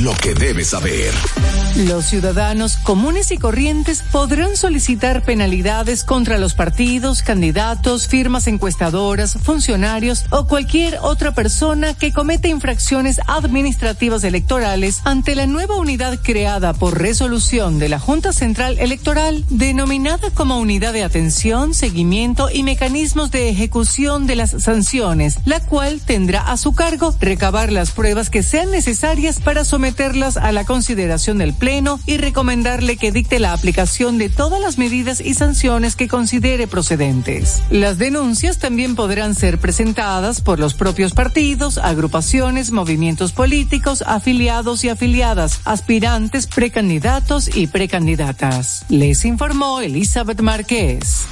Lo que debes saber. Los ciudadanos comunes y corrientes podrán solicitar penalidades contra los partidos, candidatos, firmas encuestadoras, funcionarios o cualquier otra persona que cometa infracciones administrativas electorales ante la nueva unidad creada por resolución de la Junta Central Electoral denominada como Unidad de Atención, Seguimiento y Mecanismos de Ejecución de las Sanciones, la cual tendrá a su cargo recabar las pruebas que sean necesarias para someter someterlas a la consideración del Pleno y recomendarle que dicte la aplicación de todas las medidas y sanciones que considere procedentes. Las denuncias también podrán ser presentadas por los propios partidos, agrupaciones, movimientos políticos, afiliados y afiliadas, aspirantes, precandidatos y precandidatas. Les informó Elizabeth Márquez.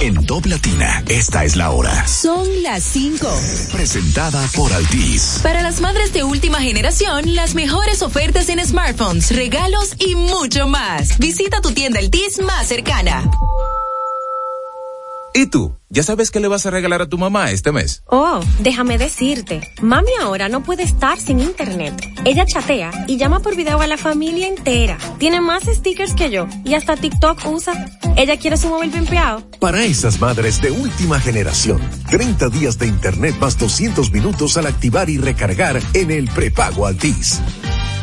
En Top Latina, esta es la hora. Son las 5. Presentada por Altis. Para las madres de última generación, las mejores ofertas en smartphones, regalos y mucho más. Visita tu tienda Altis más cercana. ¿Y tú? ¿Ya sabes qué le vas a regalar a tu mamá este mes? Oh, déjame decirte, mami ahora no puede estar sin internet. Ella chatea y llama por video a la familia entera. Tiene más stickers que yo y hasta TikTok usa. Ella quiere su móvil pimpeado. Para esas madres de última generación, 30 días de internet más 200 minutos al activar y recargar en el prepago Altis.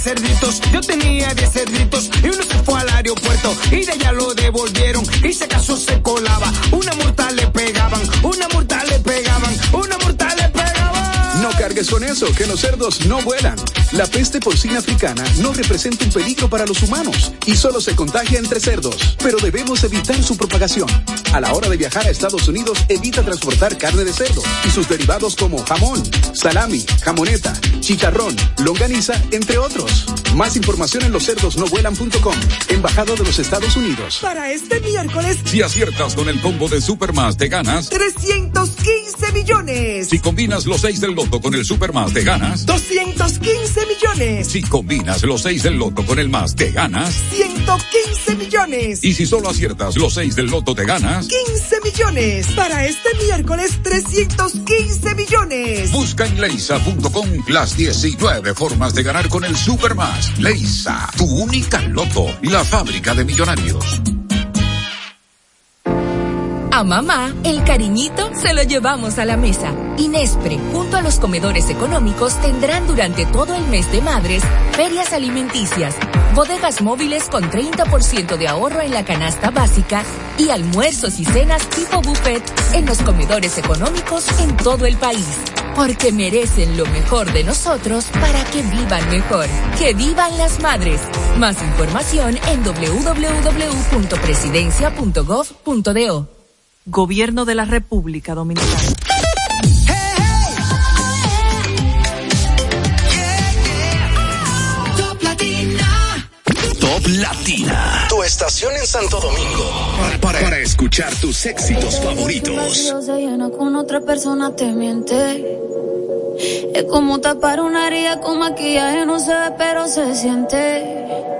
cerditos, yo tenía 10 cerditos y uno se fue al aeropuerto y de allá lo devolvieron y se acaso se colaba. Una mortal le pegaban, una mortal le pegaban, una cargues con eso, que los cerdos no vuelan. La peste porcina africana no representa un peligro para los humanos y solo se contagia entre cerdos, pero debemos evitar su propagación. A la hora de viajar a Estados Unidos, evita transportar carne de cerdo y sus derivados como jamón, salami, jamoneta, chicharrón, longaniza, entre otros. Más información en loscerdosnovuelan.com, Embajado de los Estados Unidos. Para este miércoles, si aciertas con el combo de Supermas, te ganas 315 millones. Si combinas los 6 del loto con el Supermas, te ganas 215 millones. Si combinas los 6 del loto con el más, te ganas 115 millones. Y si solo aciertas los 6 del loto, te ganas 15 millones. Para este miércoles, 315 millones. Busca en leisa.com las 19 formas de ganar con el Supermas. Leisa, tu única loto, la fábrica de millonarios. Mamá, el cariñito se lo llevamos a la mesa. Inespre, junto a los comedores económicos, tendrán durante todo el mes de madres ferias alimenticias, bodegas móviles con 30% de ahorro en la canasta básica y almuerzos y cenas tipo buffet en los comedores económicos en todo el país. Porque merecen lo mejor de nosotros para que vivan mejor. Que vivan las madres. Más información en www.presidencia.gov.do. Gobierno de la República Dominicana. Top Latina. Tu estación en Santo Domingo. Para, para, escuchar tus éxitos favoritos. Se llena con otra persona te miente. Es como tapar una herida con maquillaje, no se ve, pero se siente.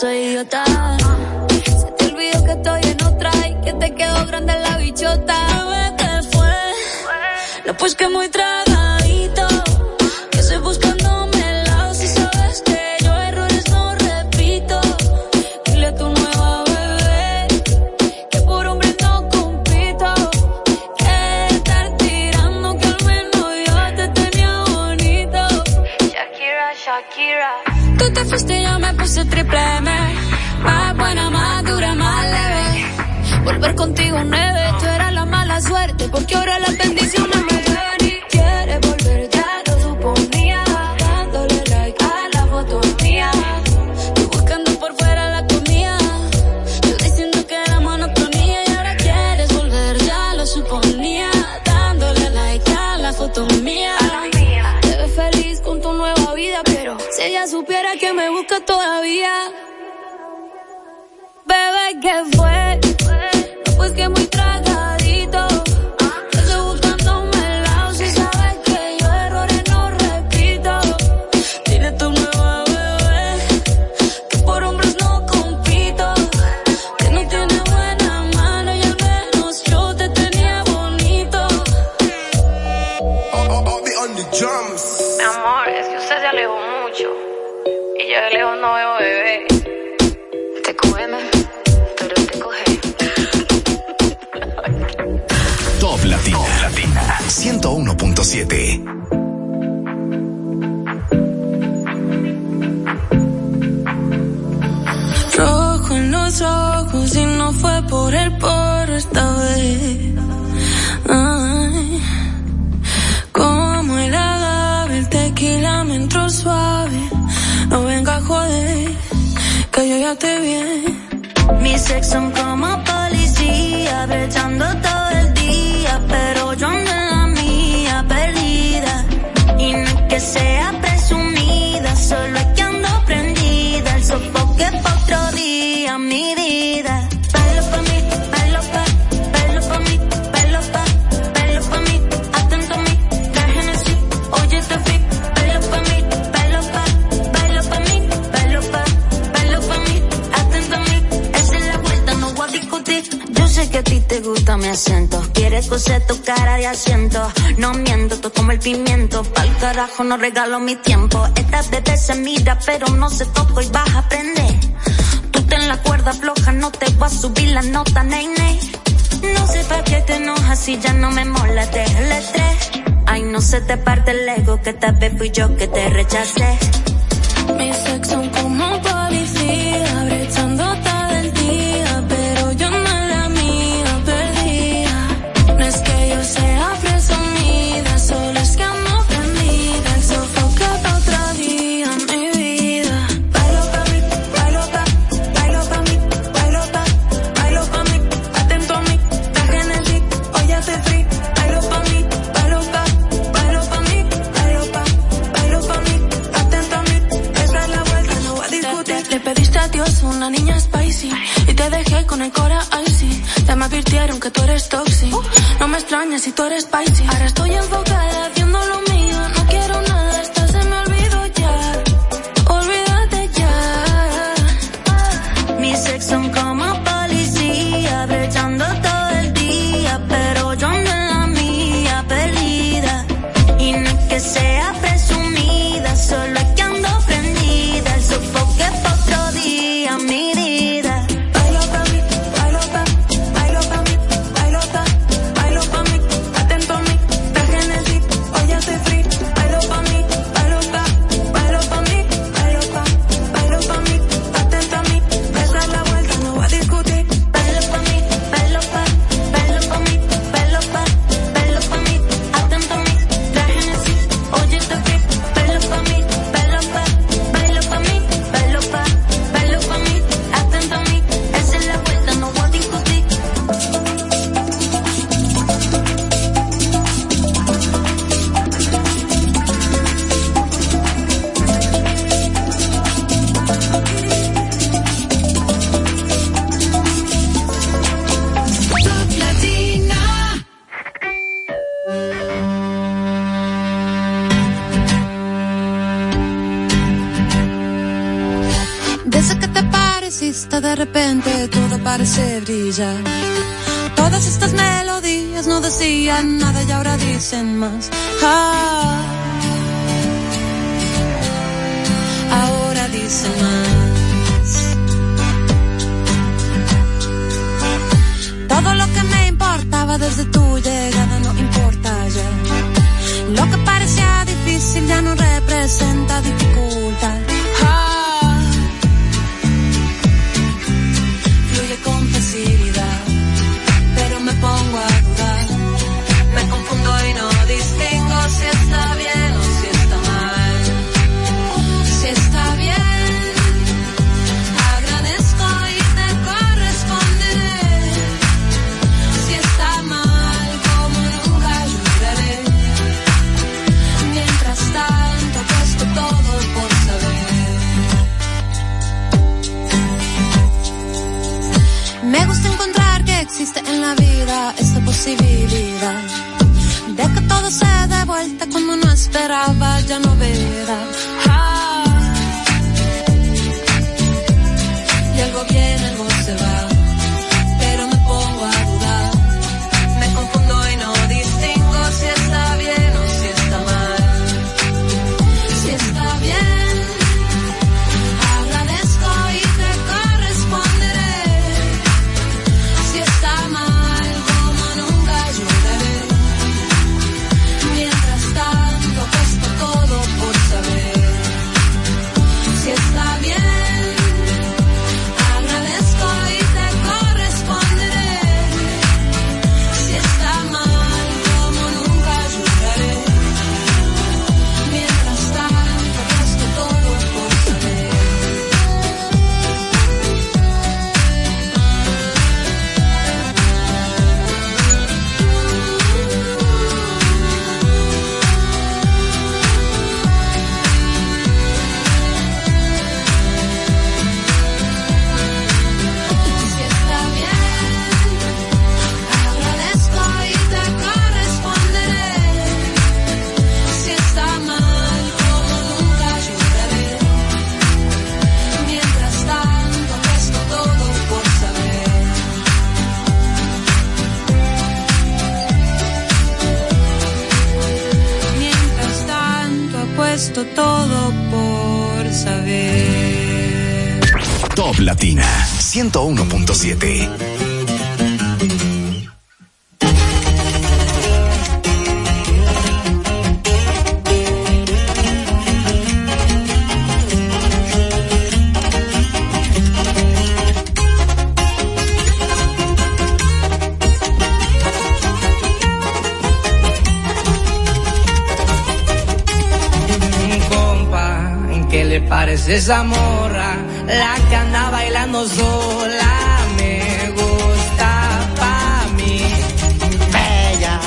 soy idiota. Se te olvidó que estoy en otra y que te quedó grande la bichota. ¿Qué fue? No, pues que muy trago. conmigo nueve. Tú eras la mala suerte, porque ahora las bendiciones me llevan y quiere volver, ya lo suponía. Dándole like a la foto mía. Tú buscando por fuera la comida. Yo diciendo que era monotonía y ahora quieres volver, ya lo suponía. Dándole like a la foto mía. Te ves feliz con tu nueva vida, pero si ella supiera que me busca todavía. Bebé, que fue? 101.7. Rojo en los ojos y no fue por el porro esta vez. Ay, como el agave, el tequila me entró suave. No venga a joder, que yo ya te vi. Mis ex son como policía, brechando puse tu cara de asiento. No miento, tú como el pimiento. Pa'l carajo no regalo mi tiempo. Esta bebé se mira, pero no se toca y vas a aprender. Tú ten la cuerda floja, no te voy a subir la nota, ney, ney. No sé pa' qué te enojas si ya no me mola, el estrés. Ay, no se te parte el ego, que tal vez fui yo que te rechacé. Mis ex son como No me extrañes si tú eres spicy. Ahora estoy enfocada haciendo lo mismo decían nada y ahora dicen más. Ah, ahora dicen más. Todo lo que me importaba desde tu vida esta posibilidad de que todo se dé vuelta cuando no esperaba, ya no verá. Ah. Y algo viene, algo se va, Latina 101.7. compa, ¿qué le parece esa morra? La que bailando sola, me gusta pa' mí. Bella,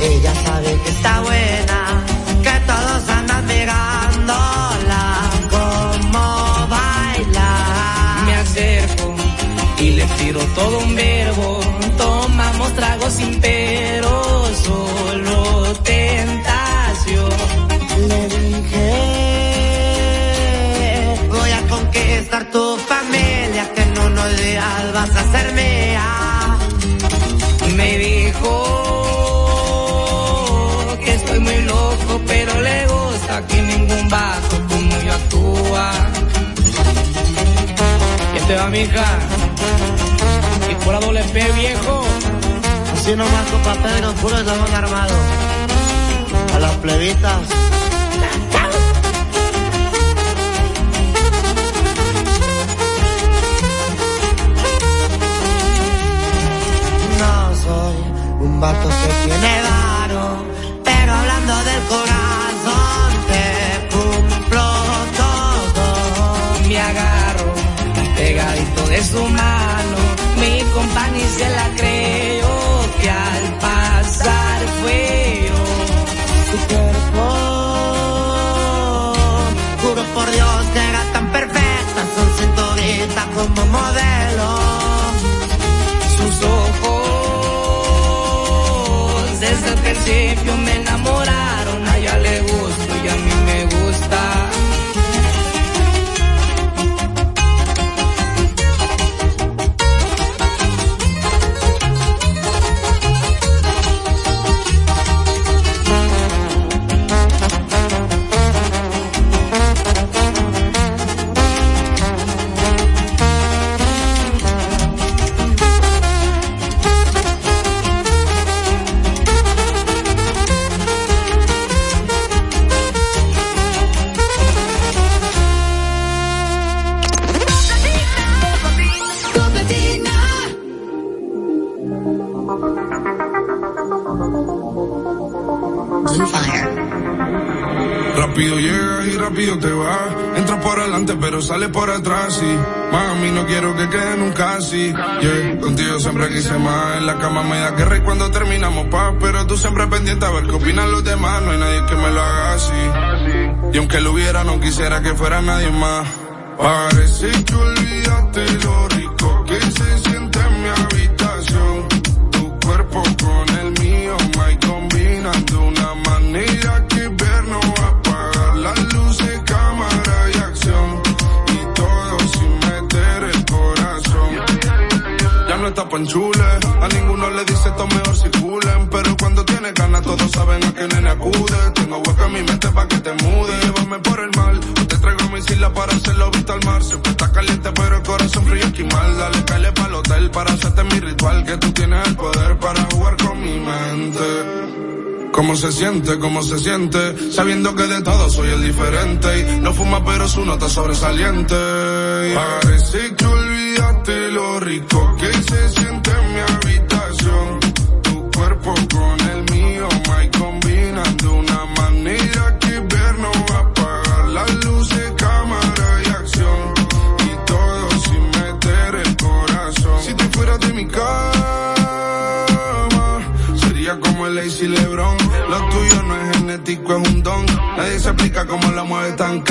ella sabe que está buena, que todos andan pegándola, como baila. Me acerco y le tiro todo un verbo. Vas a mía. Me dijo que estoy muy loco, pero le gusta que ningún vato como yo actúa. ¿Quién te va, mija? Y por la doble P, viejo. Así nomás con papel, puro eslabón armado. A las plebitas. Vato que tiene varo, pero hablando del corazón te cumplo todo. Me agarro pegadito de su mano. Mi compañía se la creyó que al pasar fue yo. Tu cuerpo, juro por Dios era tan perfecta, son cinturita como modelo. Desde el principio qué opinan los demás. No hay nadie que me lo haga así. Y aunque lo hubiera no quisiera que fuera nadie más. Parece que olvidaste lo rico que se siente en mi habitación. Tu cuerpo con el mío, my combinan de una manera que ver no va a apagar las luces, cámara y acción. Y todo sin meter el corazón. Ya no está panchule, para hacerte mi ritual. Que tú tienes el poder para jugar con mi mente. ¿Cómo se siente? ¿Cómo se siente? Sabiendo que de todo soy el diferente. Y no fuma pero su nota es sobresaliente. Parece que olvidaste lo rico que se siente cómo la mueve tan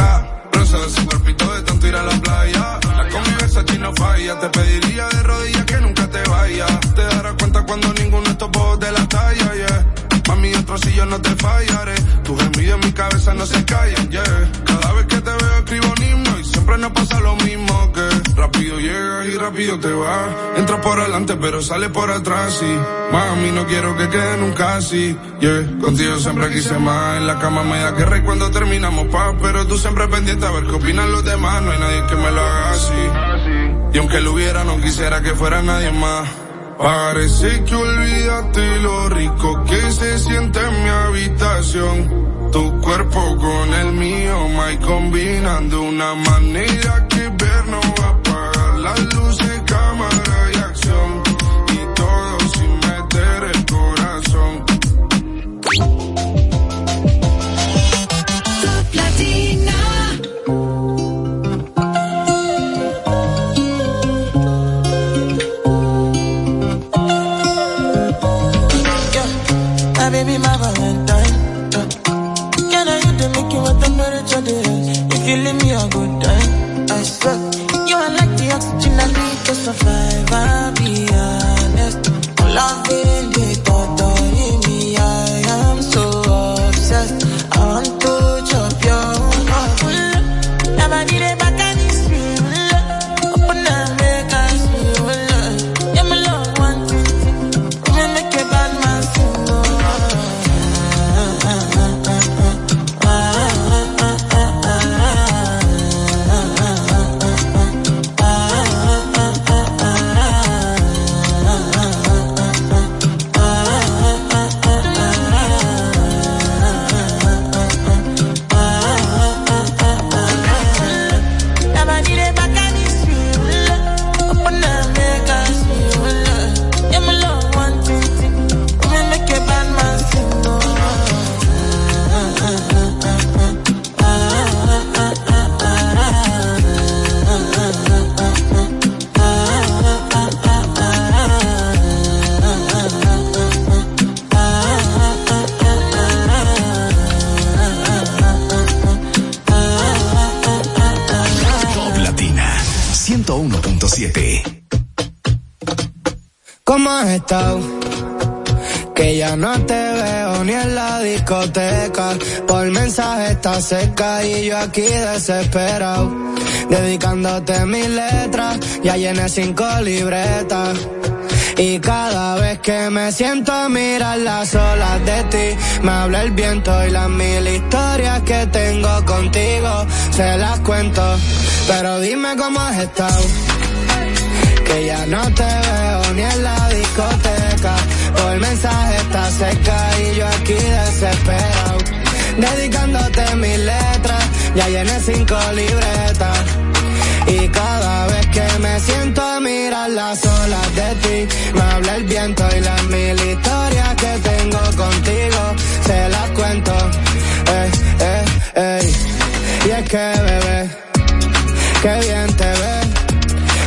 Rosa de ese cuerpito de tanto ir a la playa. La convivencia aquí no falla. Te pediría de rodillas que nunca te vayas. Te darás cuenta cuando ninguno de estos juegos de la talla, yeah. Mami, otro si yo no te fallaré. Tus gemidos en mi cabeza no se callan, yeah. Cada vez que te veo escribo un y siempre nos pasa lo mismo que rápido llegas y rápido te vas. Entras por adelante pero sales por atrás y mami, no quiero que quede nunca así, yeah. Contigo siempre quise más. En la cama me da guerra y cuando terminamos paz, pero tú siempre pendiente a ver qué opinan los demás. No hay nadie que me lo haga así. Y aunque lo hubiera, no quisiera que fuera nadie más. Parece que olvidaste lo rico que se siente en mi habitación. Tu cuerpo con el mío, my combinan de una manera que seca y yo aquí desesperado. Dedicándote mis letras, ya llené cinco libretas. Y cada vez que me siento a mirar las olas de ti, me habla el viento y las mil historias que tengo contigo, se las cuento. Pero dime cómo has estado que ya no te veo ni en la discoteca. Por mensaje está seca y yo aquí desesperado dedicándote mis letras. Ya llené cinco libretas. Y cada vez que me siento a mirar las olas de ti, me habla el viento y las mil historias que tengo contigo, se las cuento. Eh, eh, eh. Y es que bebé, que bien te ves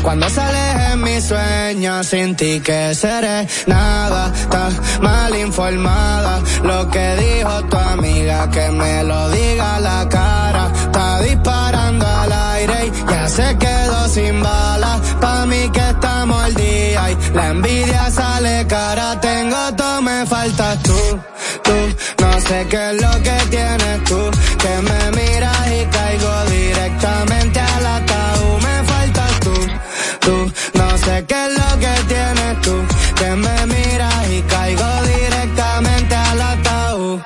cuando sales en mis sueños, sin ti que seré nada, estás mal informada. Lo que dijo tu amiga, que me lo diga a la cara. Está disparando al aire y ya se quedó sin balas. Pa' mí que estamos al día y la envidia sale cara. Tengo todo, me faltas tú, tú. No sé qué es lo que tienes tú, que me miras y caigo directamente al sé qué es lo que tienes tú, que me miras y caigo directamente al ataúd.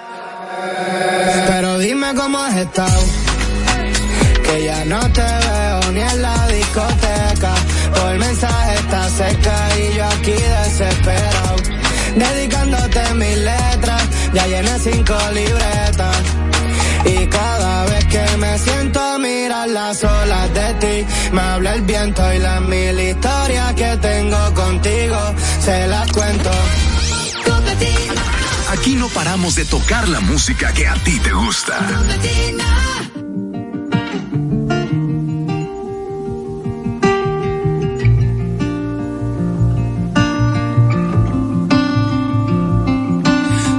Pero dime cómo has estado, que ya no te veo ni en la discoteca. Por mensaje está seca y yo aquí desesperado. Dedicándote mis letras, ya llené cinco libretas. Y cada vez que me siento mirar las olas de ti, me habla el viento y las mil historias que tengo contigo, se las cuento. Aquí no paramos de tocar la música que a ti te gusta.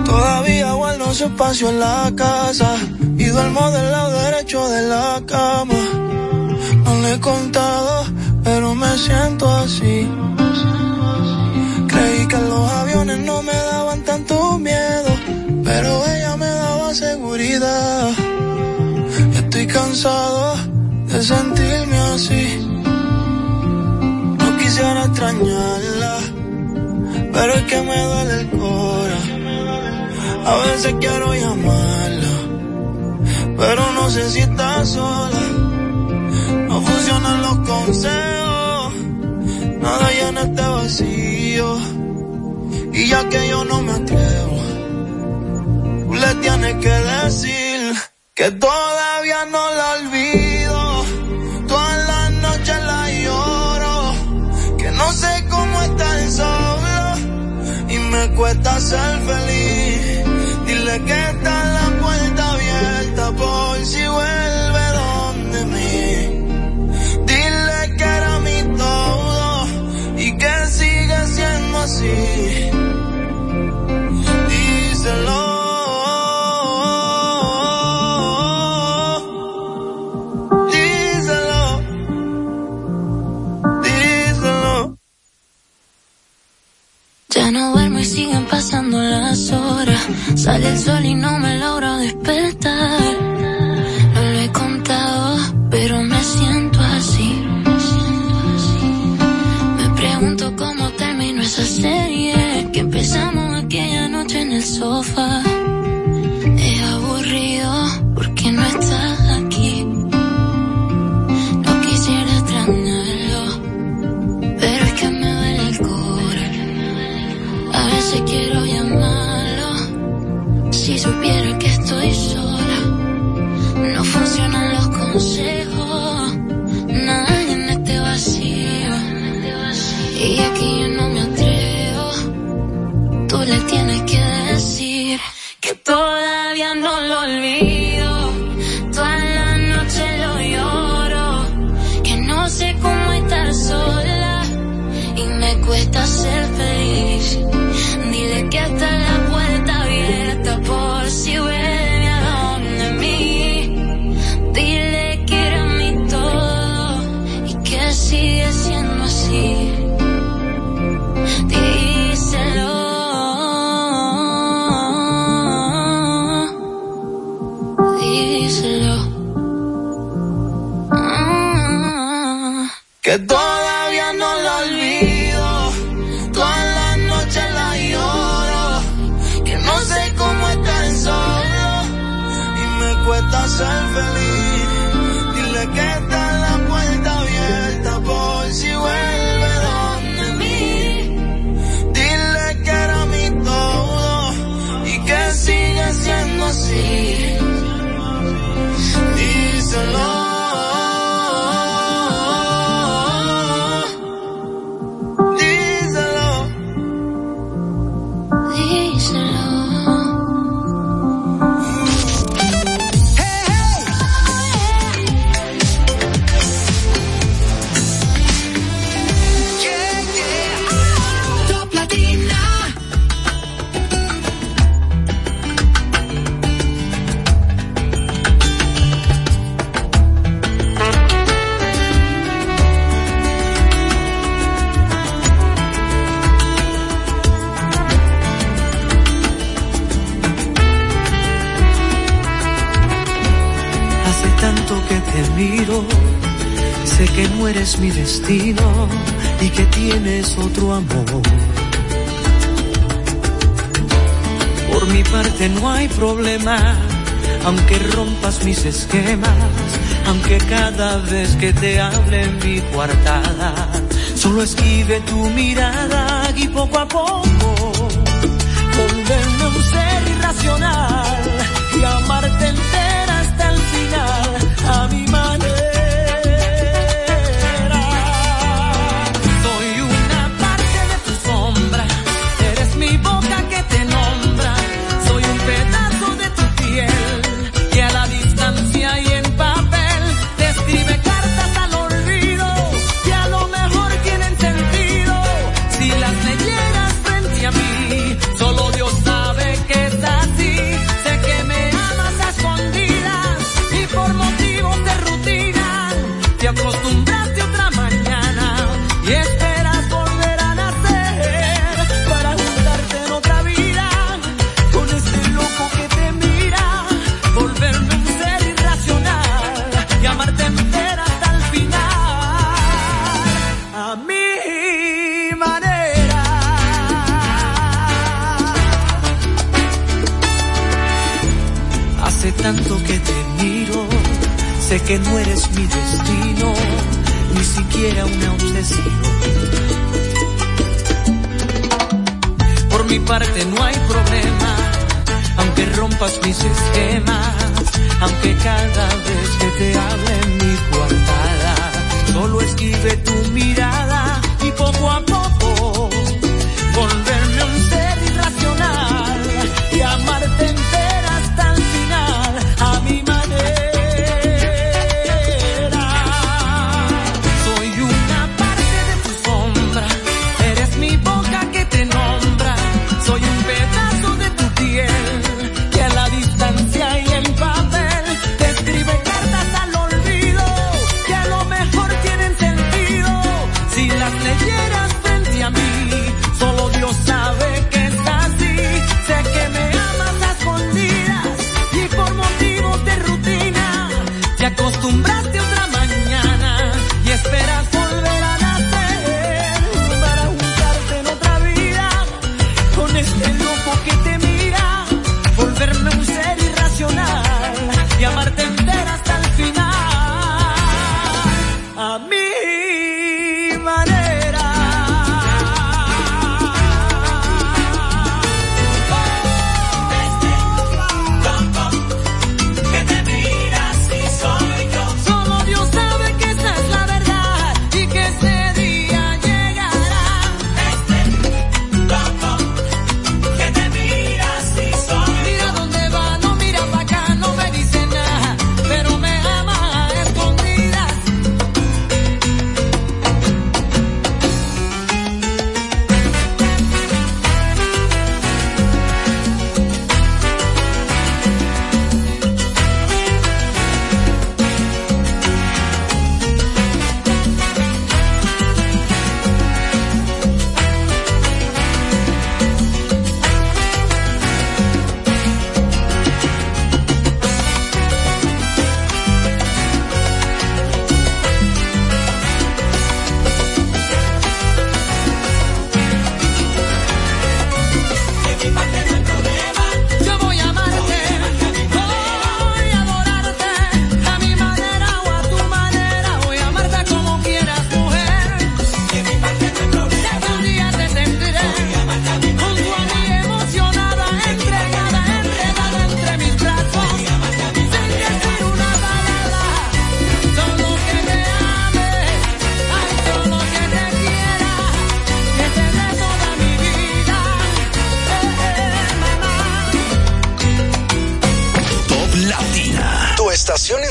Todavía guardo su espacio en la casa y duermo del lado derecho de la cama. No le he contado, pero me siento así. Creí que los aviones no me daban tanto miedo, pero ella me daba seguridad. Estoy cansado de sentirme así. No quisiera extrañarla, pero es que me duele el cora. A veces quiero llamarla, pero no sé si está sola. No funcionan los consejos, nada llena este vacío. Y ya que yo no me atrevo, tú le tienes que decir que todavía no la olvido. Todas las noches la lloro, que no sé cómo estar solo y me cuesta ser feliz. Dile que está pasando las horas. Sale el sol y no me logro despertar. No lo he contado, pero me siento así. Me pregunto cómo terminó esa serie que empezamos aquella noche en el sofá. y que tienes otro amor. Por mi parte no hay problema, aunque rompas mis esquemas, aunque cada vez que te hable en mi coartada, solo esquive tu mirada y poco a poco volverme un ser irracional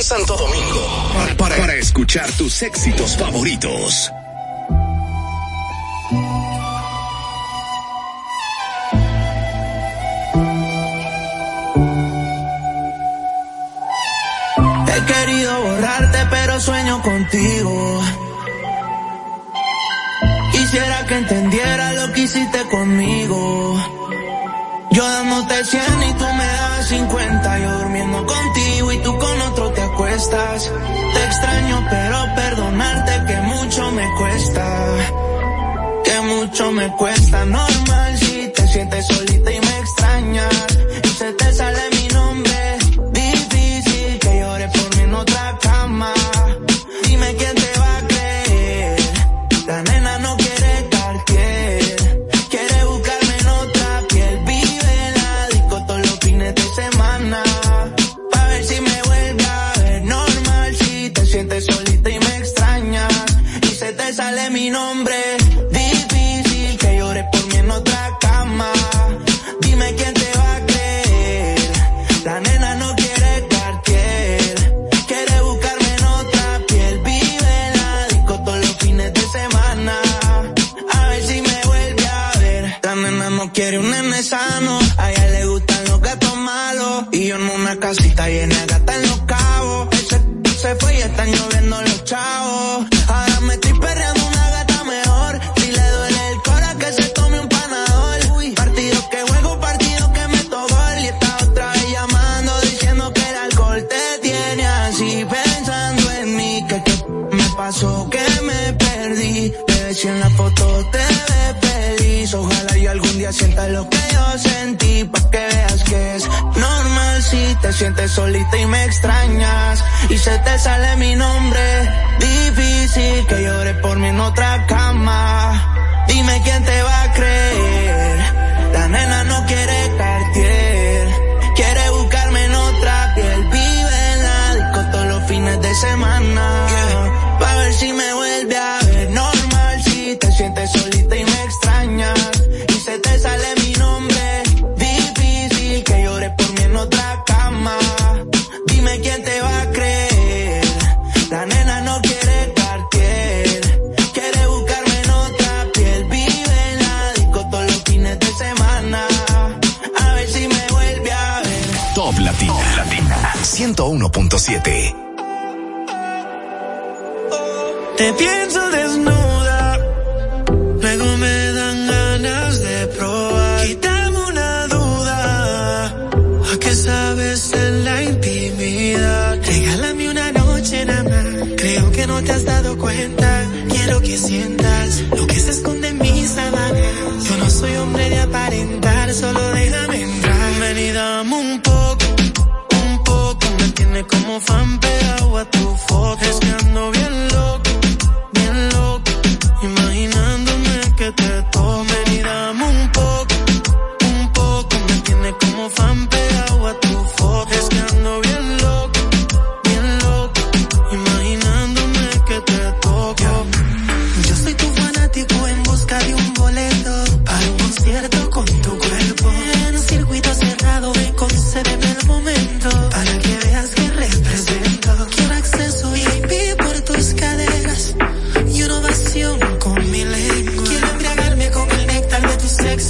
Santo Domingo para, escuchar tus éxitos favoritos. He querido borrarte, pero sueño contigo. Quisiera que entendiera lo que hiciste conmigo. Yo dándote cien y tú me das 50, yo durmiendo contigo y tú con otro te acuestas. Te extraño, pero perdonarte que mucho me cuesta. Que mucho me cuesta, normal si te sientes solita y me extrañas. Y se te sale mi solita y me extrañas y se te sale mi nombre. Difícil que llores por mí en otra cama. Dime quién te va a creer 101.7. Te pienso desnuda, luego me dan ganas de probar. Quítame una duda, ¿a qué sabes en la intimidad? Regálame una noche nada más, creo que no te has dado cuenta. Quiero que sientas lo que se esconde en mis sábanas. Yo no soy hombre de aparentar, solo como fan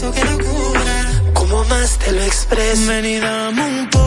beso más te lo expreso. Ven y dame un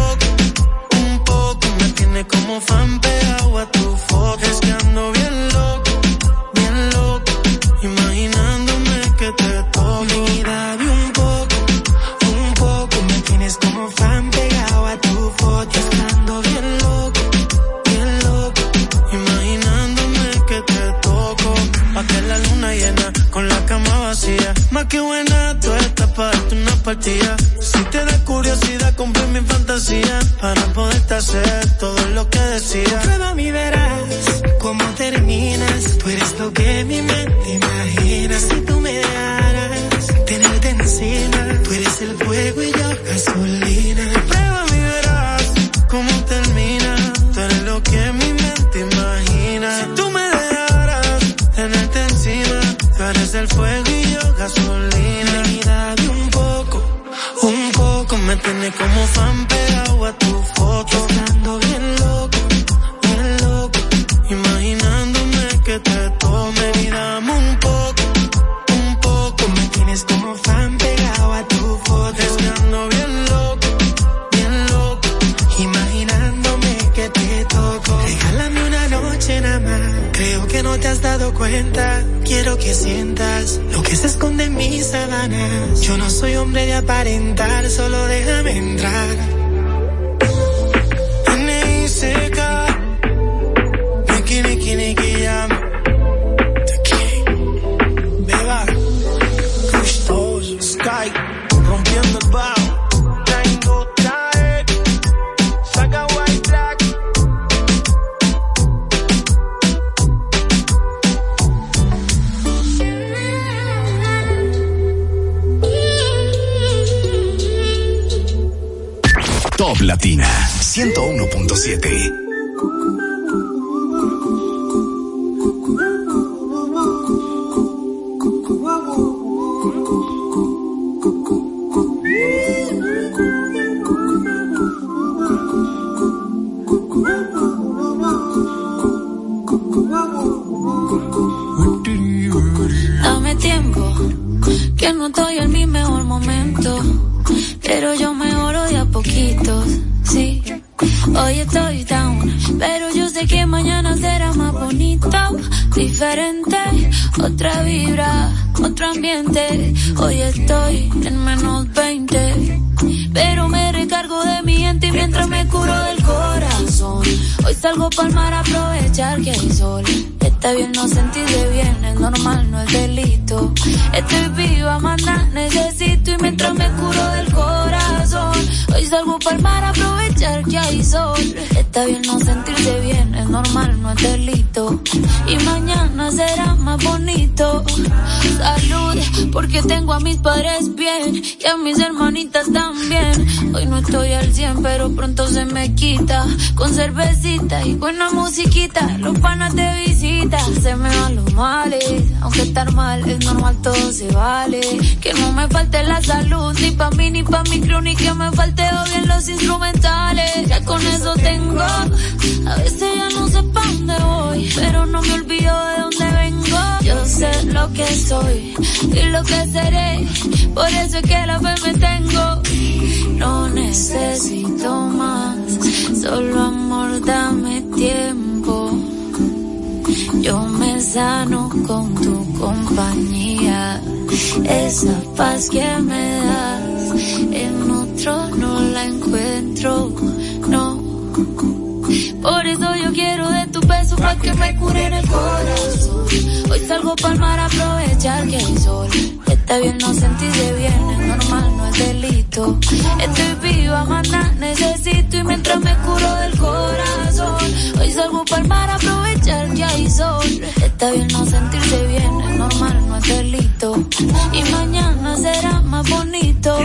estoy al 100, pero pronto se me quita. Con cervecita y buena musiquita, los panas de visita. Se me van los males, aunque estar mal es normal, todo se vale. Que no me falte la salud, ni pa' mí ni pa' mi crew, ni que me falte odio en los instrumentales. Ya con eso tengo, a veces ya no sé pa' dónde voy, pero no me olvido de dónde vengo. Yo sé lo que soy y lo que seré, por eso es que la fe me tengo. No necesito más, solo amor, dame tiempo. Yo me sano con tu compañía, esa paz que me das, en otro no la encuentro, no. Por eso yo quiero de tu beso pa' que me cure en el corazón. Hoy salgo pa'l mar a aprovechar que hay sol. Está bien no sentirse bien, es normal, delito. Estoy viva, mana, necesito y mientras me curo del corazón. Hoy salgo pa'l mar a aprovechar que hay sol. Está bien no sentirse bien, es normal, no es delito. Y mañana será más bonito.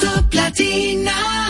Top Latina.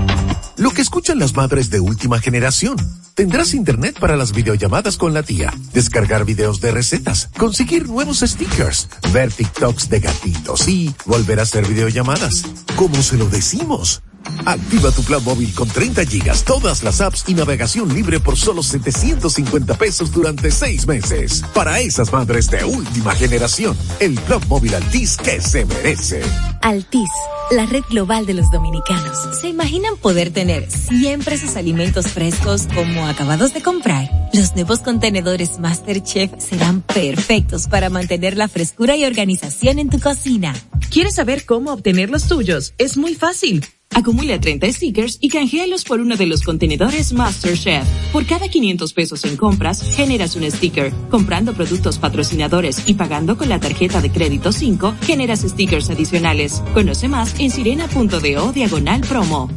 Lo que escuchan las madres de última generación. Tendrás internet para las videollamadas con la tía, descargar videos de recetas, conseguir nuevos stickers, ver TikToks de gatitos y volver a hacer videollamadas. ¿Cómo se lo decimos? Activa tu plan móvil con 30 gigas, todas las apps y navegación libre por solo 750 pesos durante seis meses. Para esas madres de última generación, el plan móvil Altis que se merece. Altis, la red global de los dominicanos. ¿Se imaginan poder tener siempre sus alimentos frescos como acabados de comprar? Los nuevos contenedores MasterChef serán perfectos para mantener la frescura y organización en tu cocina. ¿Quieres saber cómo obtener los tuyos? Es muy fácil. Acumula 30 stickers y canjealos por uno de los contenedores MasterChef. Por cada 500 pesos en compras, generas un sticker. Comprando productos patrocinadores y pagando con la tarjeta de crédito 5, generas stickers adicionales. Conoce más en sirena.do diagonal promo.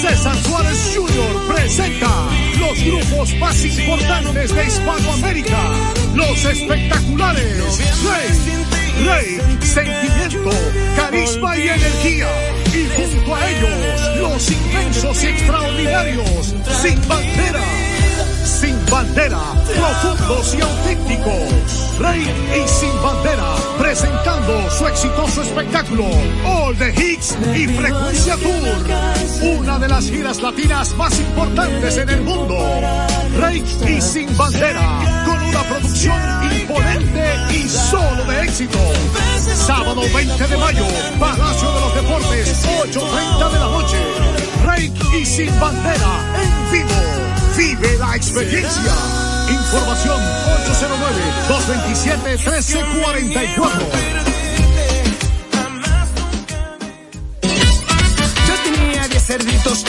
César Suárez Jr. presenta los grupos más importantes de Hispanoamérica. Los espectaculares. Rey, Rey, sentimiento, carisma y energía. Y junto a ellos, los inmensos y extraordinarios. Sin bandera. Sin bandera, profundos y auténticos. Rey y Sin Bandera, presentando su exitoso espectáculo, All the Hits y Frecuencia Tour. Una de las giras latinas más importantes en el mundo. Rey y Sin Bandera, con una producción imponente y solo de éxito. Sábado 20 de mayo, Palacio de los Deportes, 8.30 de la noche. Rey y Sin Bandera, en vivo. Vive la experiencia. Información 809-227-1344.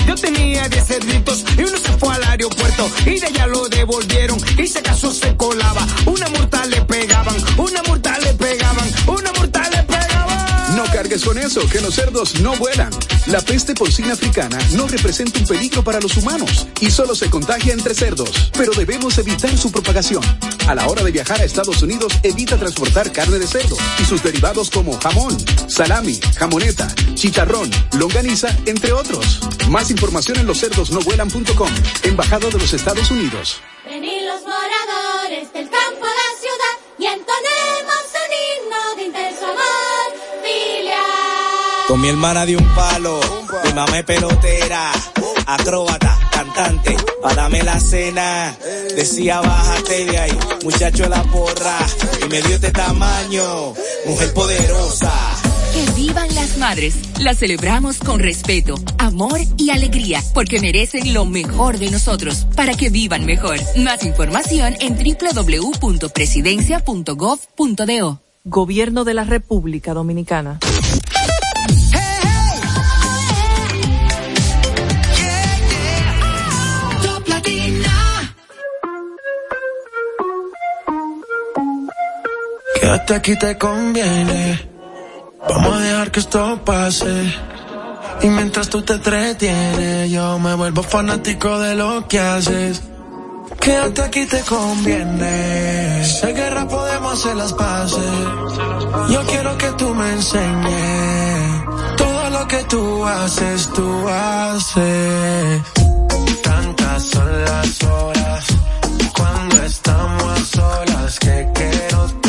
Yo tenía 10 cerditos y uno se fue al aeropuerto y de allá lo devolvieron y se casó se colaba. Una multa le pegaban, una multa le pegaban, una. No cargues con eso, que los cerdos no vuelan. La peste porcina africana no representa un peligro para los humanos y solo se contagia entre cerdos, pero debemos evitar su propagación. A la hora de viajar a Estados Unidos, evita transportar carne de cerdo y sus derivados como jamón, salami, jamoneta, chicharrón, longaniza, entre otros. Más información en loscerdosnovuelan.com, Embajada de los Estados Unidos. Vení los moradores del campo a la ciudad y entonemos un himno de intenso amor. Con mi hermana de un palo, mi mamá es pelotera, acróbata, cantante, para darme la cena. Decía bájate de ahí, muchacho de la porra, y me dio este tamaño, mujer poderosa. Que vivan las madres. Las celebramos con respeto, amor y alegría, porque merecen lo mejor de nosotros, para que vivan mejor. Más información en www.presidencia.gov.do. Gobierno de la República Dominicana. Quédate aquí te conviene. Vamos a dejar que esto pase. Y mientras tú te entretienes, yo me vuelvo fanático de lo que haces. Quédate aquí te conviene. Sé guerra podemos hacer las paces. Yo quiero que tú me enseñes. Todo lo que tú haces, tú haces. Tantas son las horas cuando estamos a solas que quiero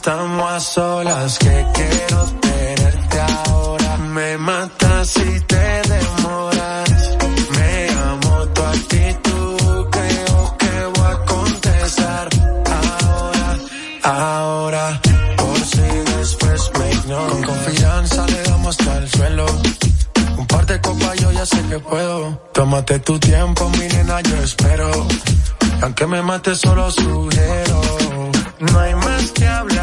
Estamos a solas que quiero tenerte ahora. Me matas si te demoras. Me amo tu actitud, creo que voy a contestar ahora, ahora, por si después me ignoras. Con confianza le damos hasta el suelo. Un par de copas yo ya sé que puedo. Tómate tu tiempo, mi nena, yo espero. Aunque me mate solo sugiero. No hay más que hablar.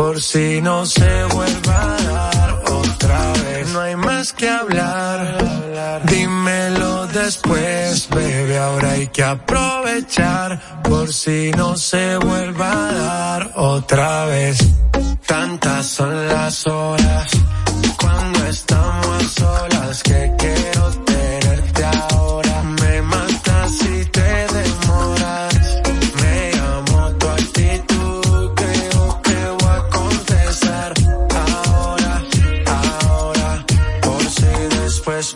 Por si no se vuelva a dar otra vez. No hay más que hablar. Dímelo después, baby. Ahora hay que aprovechar. Por si no se vuelva a dar otra vez. Tantas son las horas cuando estamos solas que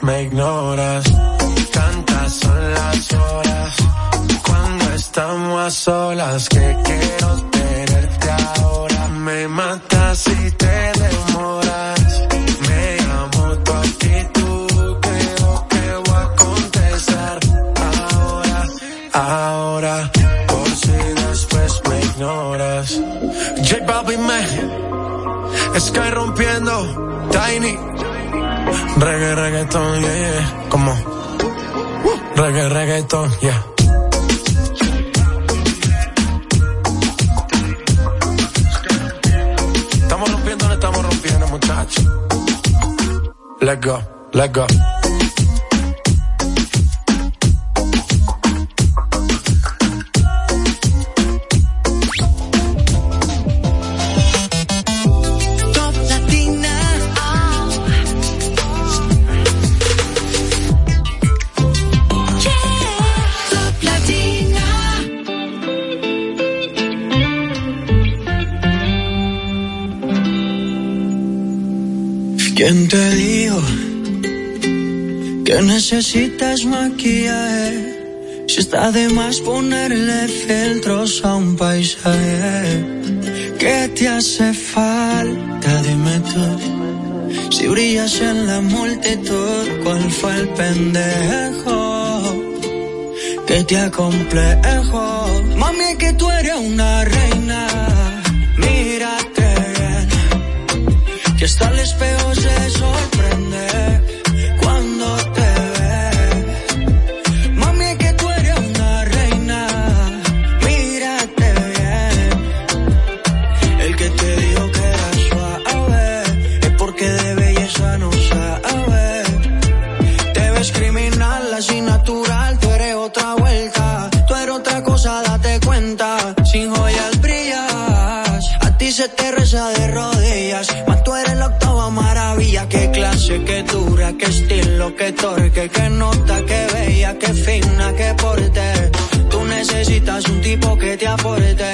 me ignoras. Tantas son las horas cuando estamos a solas que quiero tenerte ahora. Me matas si te Reggae, reggaeton, yeah, yeah. Como. Reggae, reggaeton, yeah. Estamos rompiendo, no estamos rompiendo, muchachos. Let's go, let's go. ¿Quién te dijo que necesitas maquillaje? Si está de más ponerle filtros a un paisaje. ¿Qué te hace falta? Dime tú. Si brillas en la multitud, ¿cuál fue el pendejo que te acomplejo? Mami, que tú eres una reina. Que hasta el espejo se sorprende qué torque, qué nota, qué bella, qué fina, qué porte. Tú necesitas un tipo que te aporte,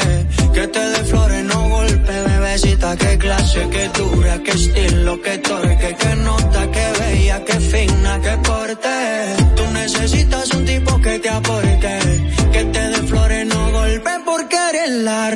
que te dé flores, no golpe, bebecita. Qué clase, qué dura, qué estilo, qué torque, qué nota, qué bella, qué fina, qué porte. Tú necesitas un tipo que te aporte, que te dé flores, no golpe, porque eres la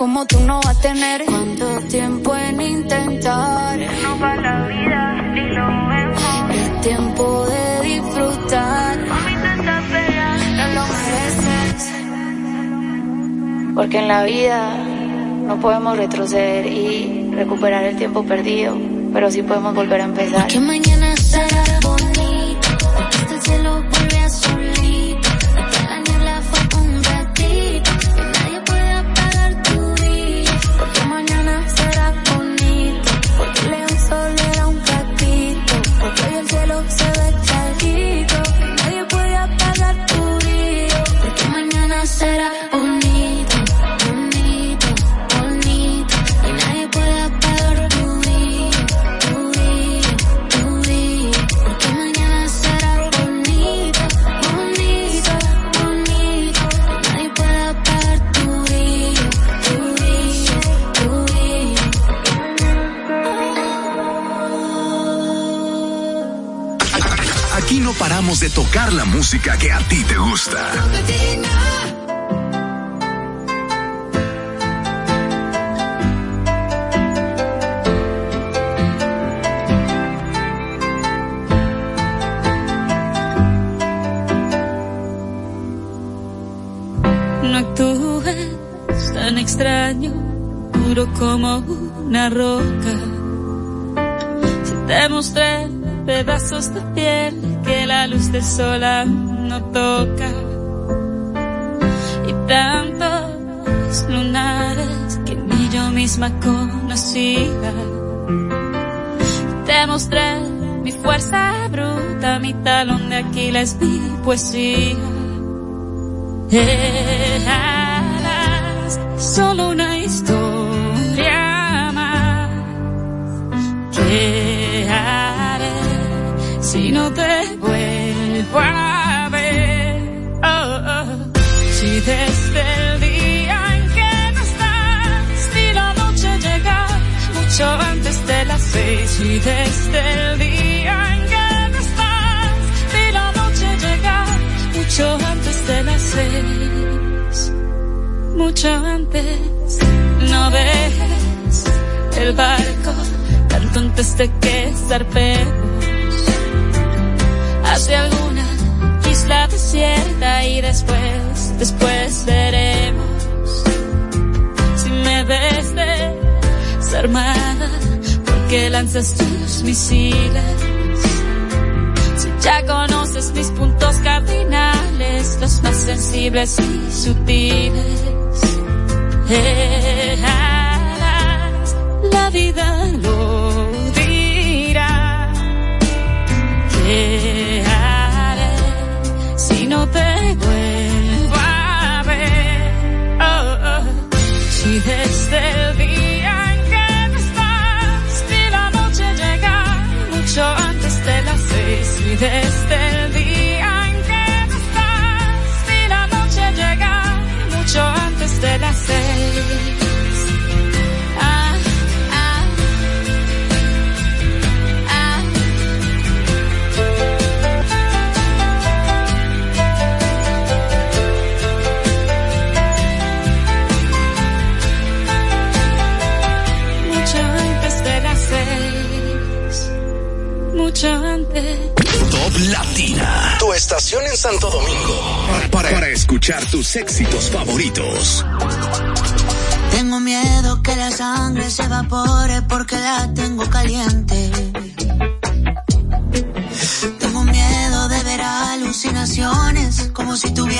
como tú no va a tener. ¿Cuánto tiempo en intentar? No va la vida ni lo vemos. Es tiempo de disfrutar. Mami, tanta pena, no lo mereces. Porque en la vida no podemos retroceder y recuperar el tiempo perdido, pero sí podemos volver a empezar. La música que a ti te gusta. No tan extraño, duro como una roca. Si te mostré pedazos de piel luz del sol no toca. Y tantos lunares que ni yo misma conocía. Te mostré mi fuerza bruta, mi talón de Aquiles, mi poesía. Eras solo una historia más. ¿Qué haré si no te vuelvo a ver? Oh. Si desde el día en que no estás y la noche llega mucho antes de las seis y desde el día en que no estás y la noche llega mucho antes de las seis, mucho antes. No ves el barco tanto antes de que zarpemos después, después veremos si me ves desarmada porque lanzas tus misiles. Si ya conoces mis puntos cardinales, los más sensibles y sutiles. Eras, la vida lo dirá. ¿Qué haré si no te vuelvo Desde el día en que no estás y la noche llega mucho antes de las seis y desde el día en que no estás y la noche llega mucho antes de las seis. Latina. Tu estación en Santo Domingo. Para, para escuchar tus éxitos favoritos. Tengo miedo que la sangre se evapore porque la tengo caliente. Tengo miedo de ver alucinaciones como si tuviera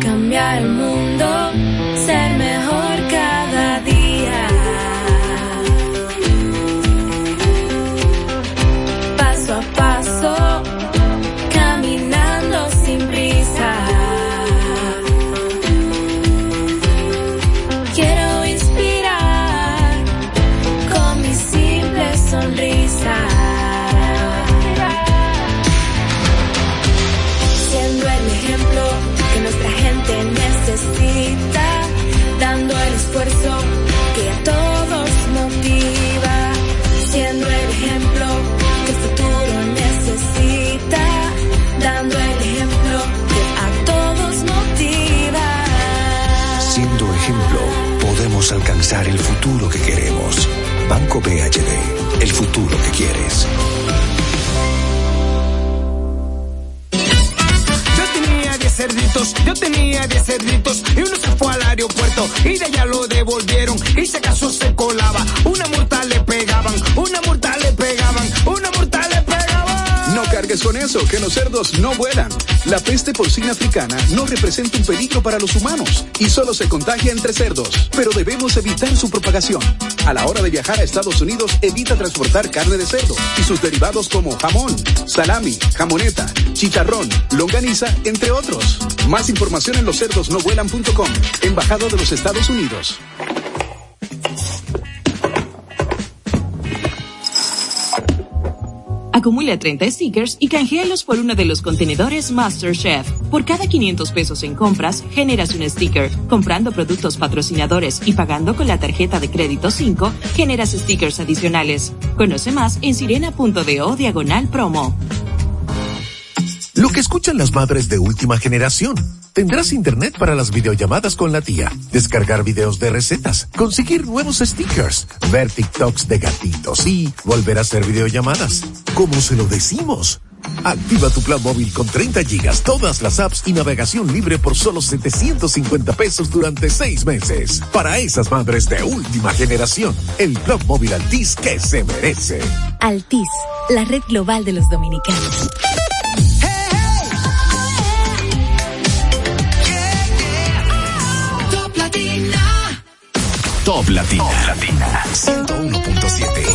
Cambiar el mundo, BHD, el futuro que quieres. Yo tenía 10 cerditos, yo tenía 10 cerditos y uno se fue al aeropuerto y de allá lo devolvieron y si acaso se colaba, una mortal con eso, que los cerdos no vuelan. La peste porcina africana no representa un peligro para los humanos y solo se contagia entre cerdos, pero debemos evitar su propagación. A la hora de viajar a Estados Unidos, evita transportar carne de cerdo y sus derivados como jamón, salami, jamoneta, chicharrón, longaniza, entre otros. Más información en loscerdosnovuelan.com, Embajado de los Estados Unidos. Acumula 30 stickers y canjealos por uno de los contenedores MasterChef. Por cada 500 pesos en compras, generas un sticker. Comprando productos patrocinadores y pagando con la tarjeta de crédito 5, generas stickers adicionales. Conoce más en sirena.do diagonal promo. Lo que escuchan las madres de última generación. Tendrás internet para las videollamadas con la tía, descargar videos de recetas, conseguir nuevos stickers, ver TikToks de gatitos y volver a hacer videollamadas. ¿Cómo se lo decimos? Activa tu plan móvil con 30 gigas, todas las apps y navegación libre por solo 750 pesos durante seis meses. Para esas madres de última generación, el plan móvil Altis que se merece. Altis, la red global de los dominicanos. Latina. Top Latina. 101.7.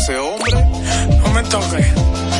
ese hombre. No me toques.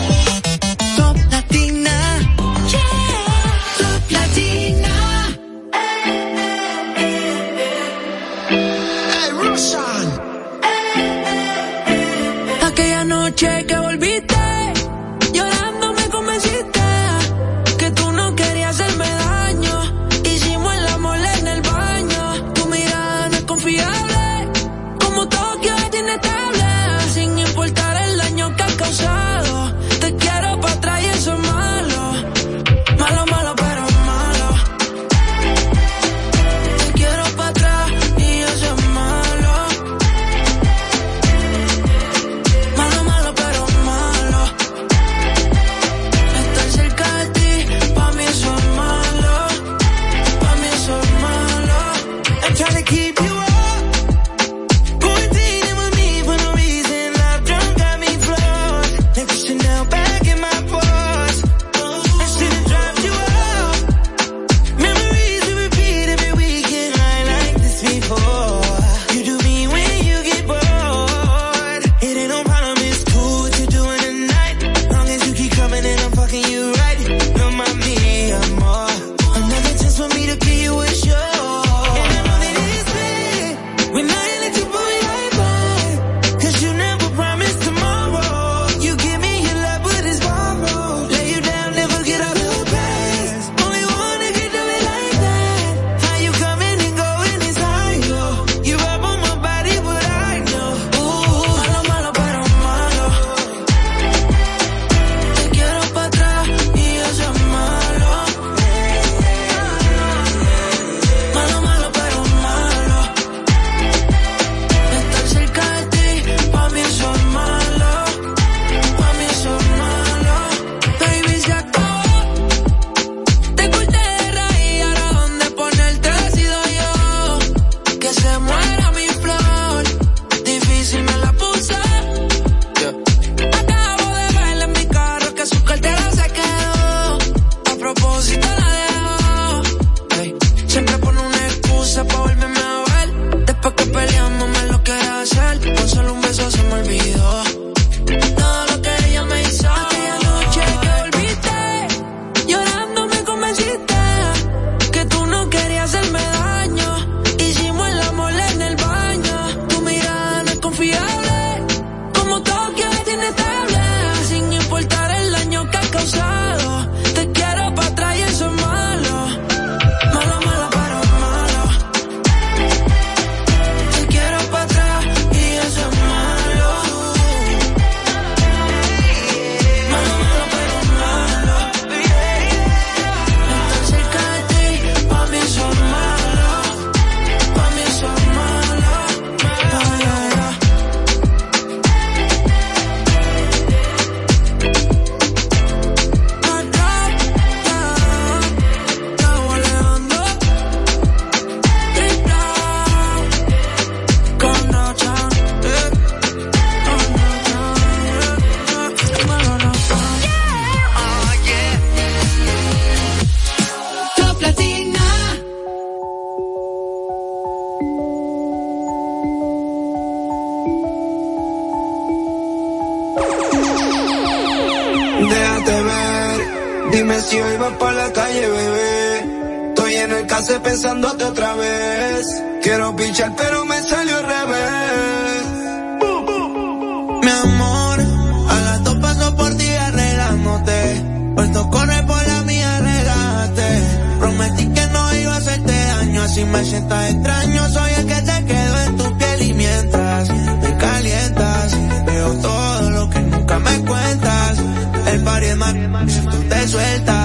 Quiero pichar, pero me salió al revés. Mi amor, a las dos paso por ti arreglándote. Puerto corre por la mía, relájate. Prometí que no iba a hacerte daño, así me sientas extraño. Soy el que te quedo en tu piel y mientras me calientas, veo todo lo que nunca me cuentas. El par es más, si tú te sueltas.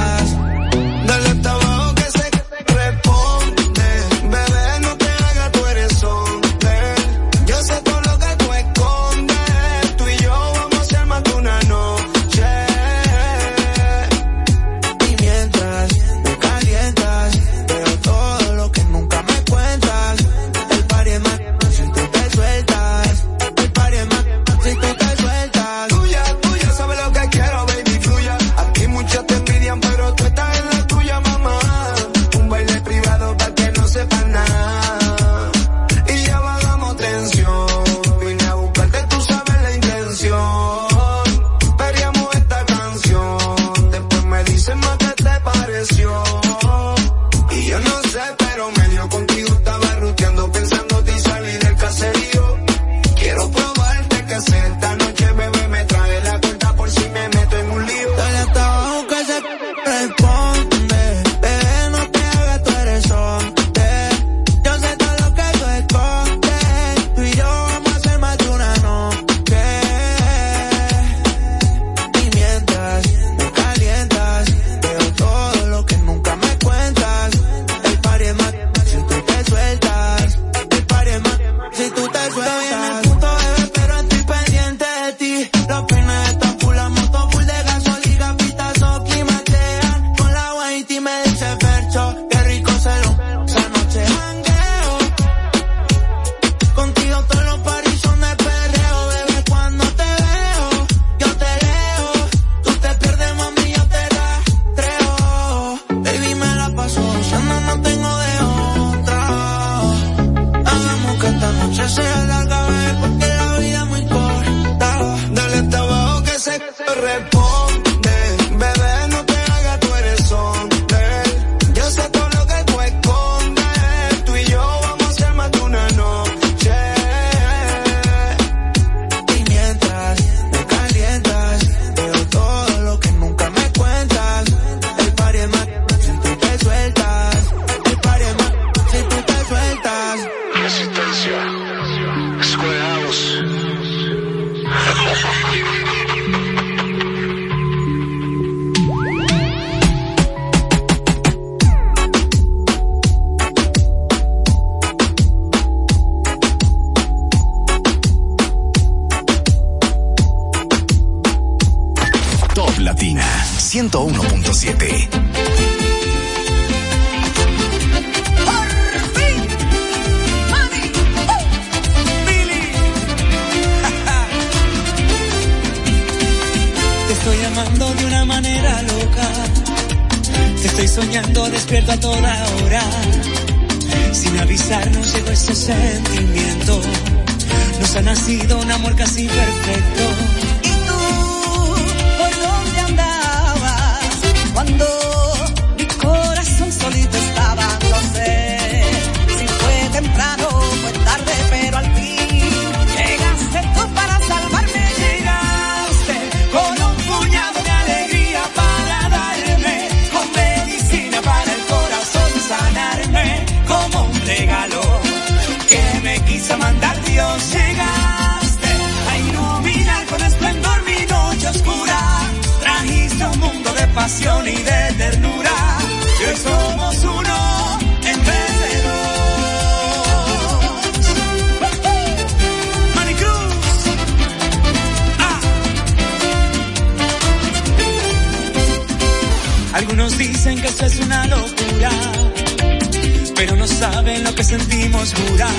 saben lo que sentimos jurar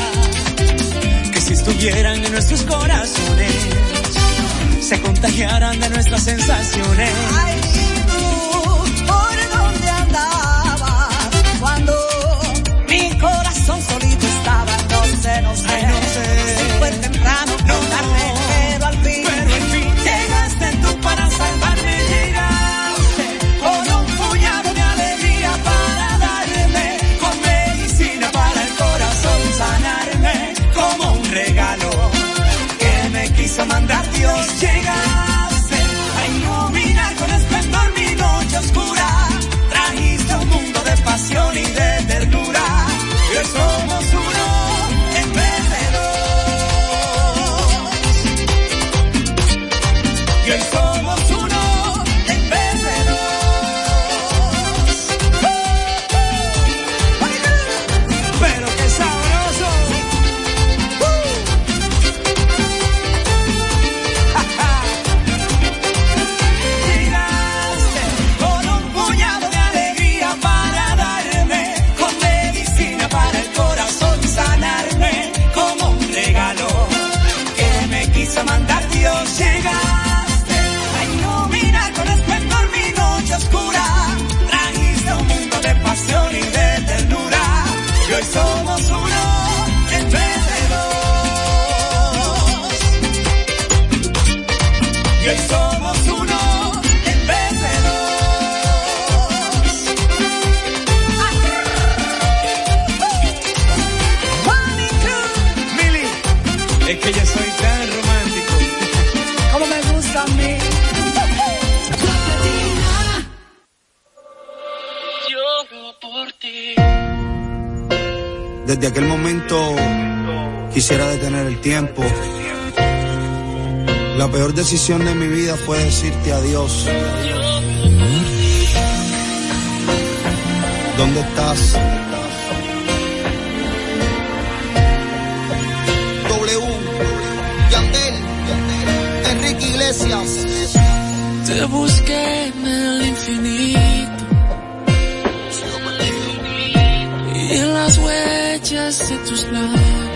que si estuvieran en nuestros corazones se contagiaran de nuestras sensaciones. Quisiera detener el tiempo. La peor decisión de mi vida fue decirte adiós. ¿Dónde estás? W, Yandel, Enrique Iglesias. Te busqué en el infinito. Y en las huellas de tus labios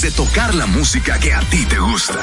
de tocar la música que a ti te gusta.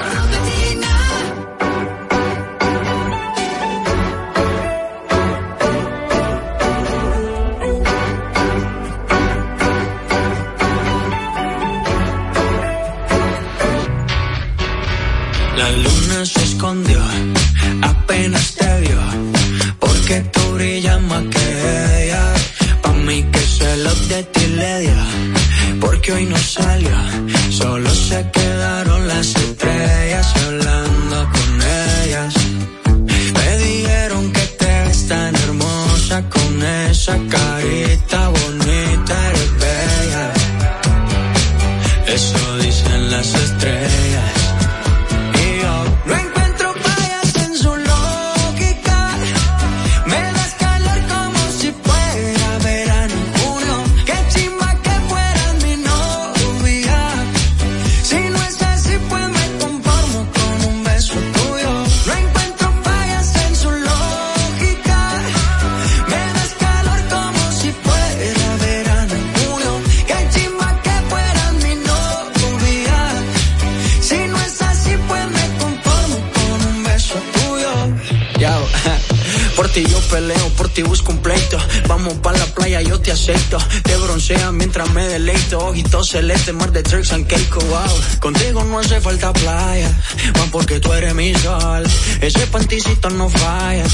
falta playa, más porque tú eres mi sol. Ese panticito no falla,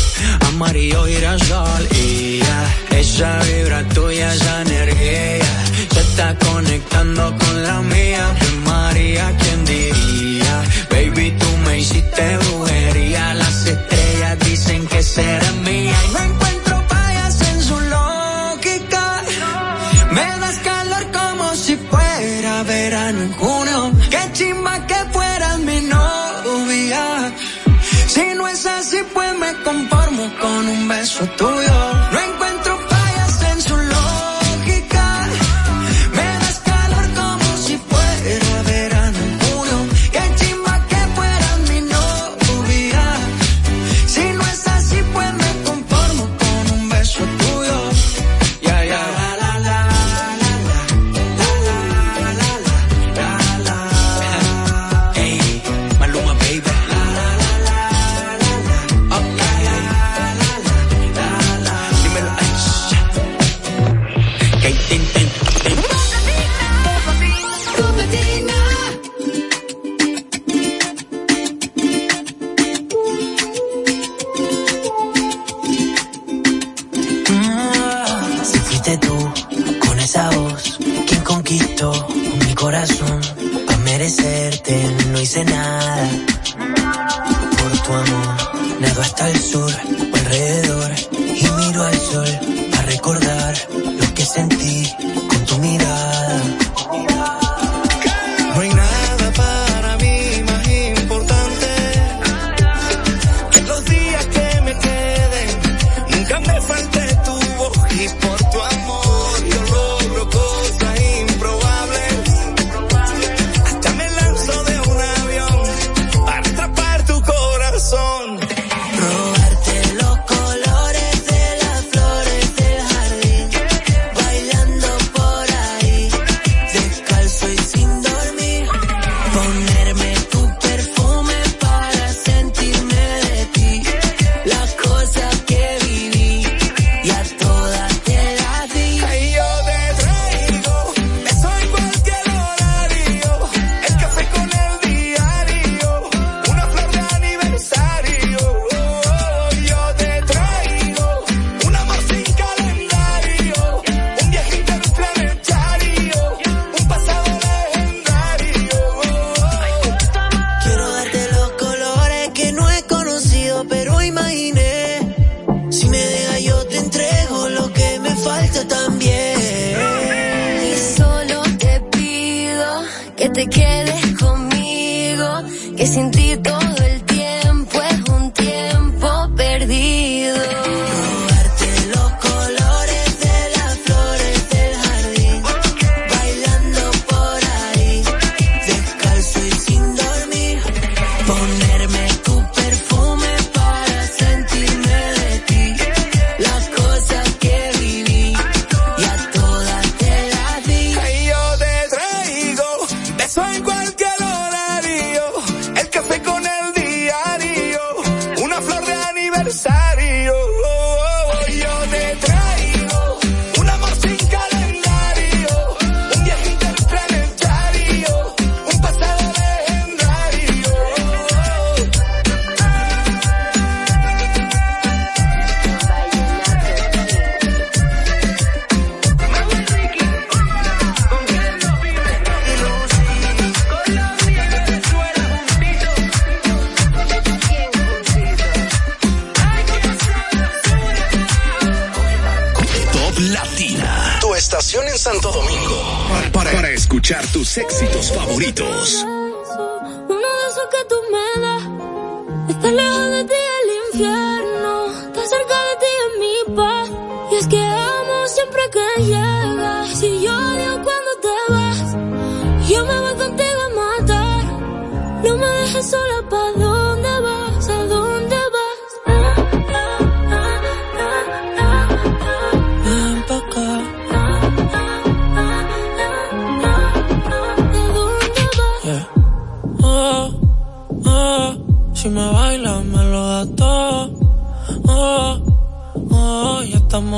amarillo girasol. Y ya, esa vibra tuya, esa energía, se está conectando con la mía yo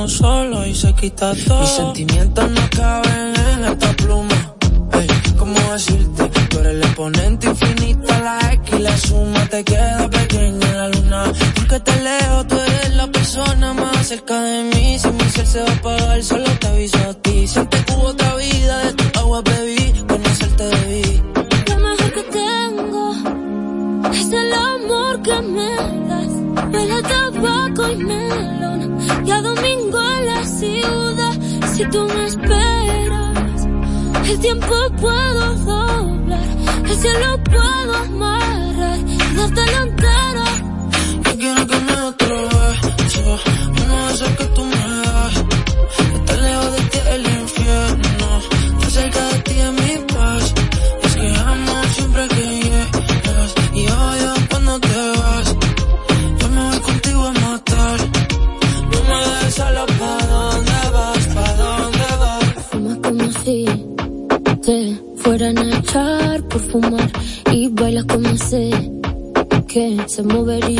estamos solos y se quita todo. Mis sentimientos no caben en esta pluma. Ey, ¿cómo decirte? Tú eres el exponente infinito, la X y la suma te queda pequeña en la luna. Porque te leo, tú eres la persona más cerca de mí. Si mi ser se va a apagar, solo te aviso a ti. Siente que hubo otra vida, de tu agua bebí, conocerte debí. Lo mejor que tengo es el amor que me das. Huele tabaco y melón. ¿Y a dónde si tú me esperas, el tiempo puedo doblar, el cielo puedo amarrar y darte la entera. No quiero que me atravieses, no me que tú me fumar y baila como sé que se movería.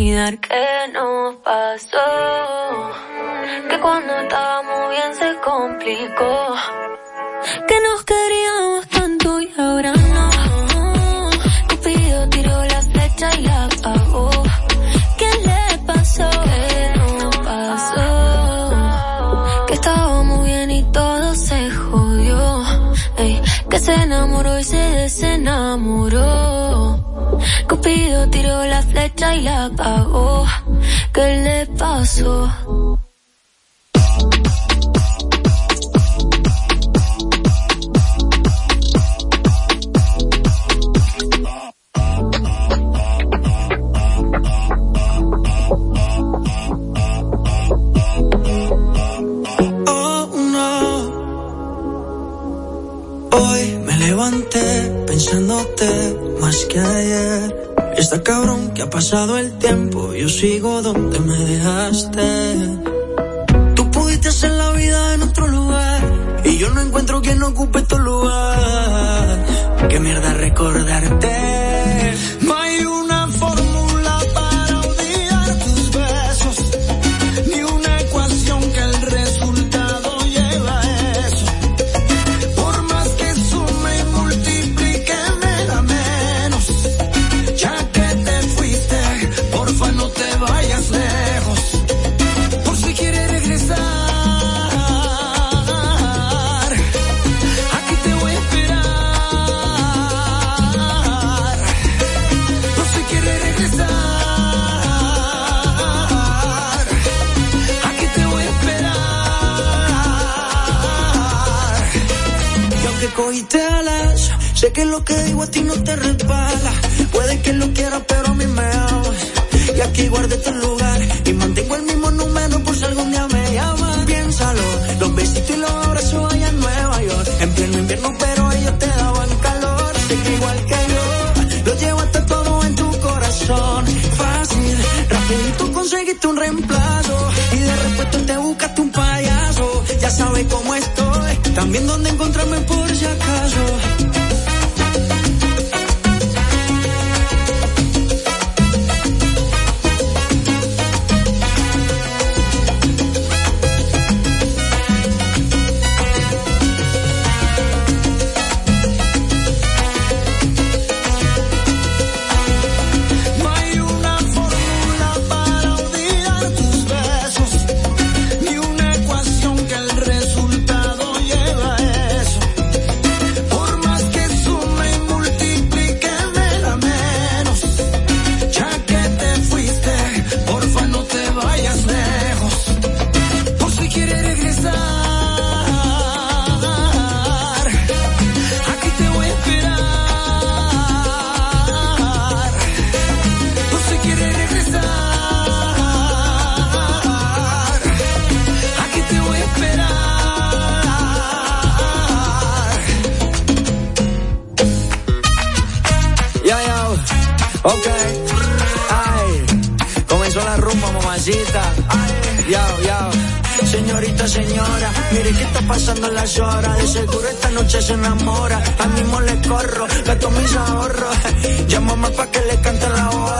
olvidar. paso. Oh, pensándote más que ayer, está cabrón que ha pasado. Mire qué está pasando en las horas. De seguro esta noche se enamora. A mí mismo le corro, gasto mis ahorros. Llámame pa' que le cante la hora.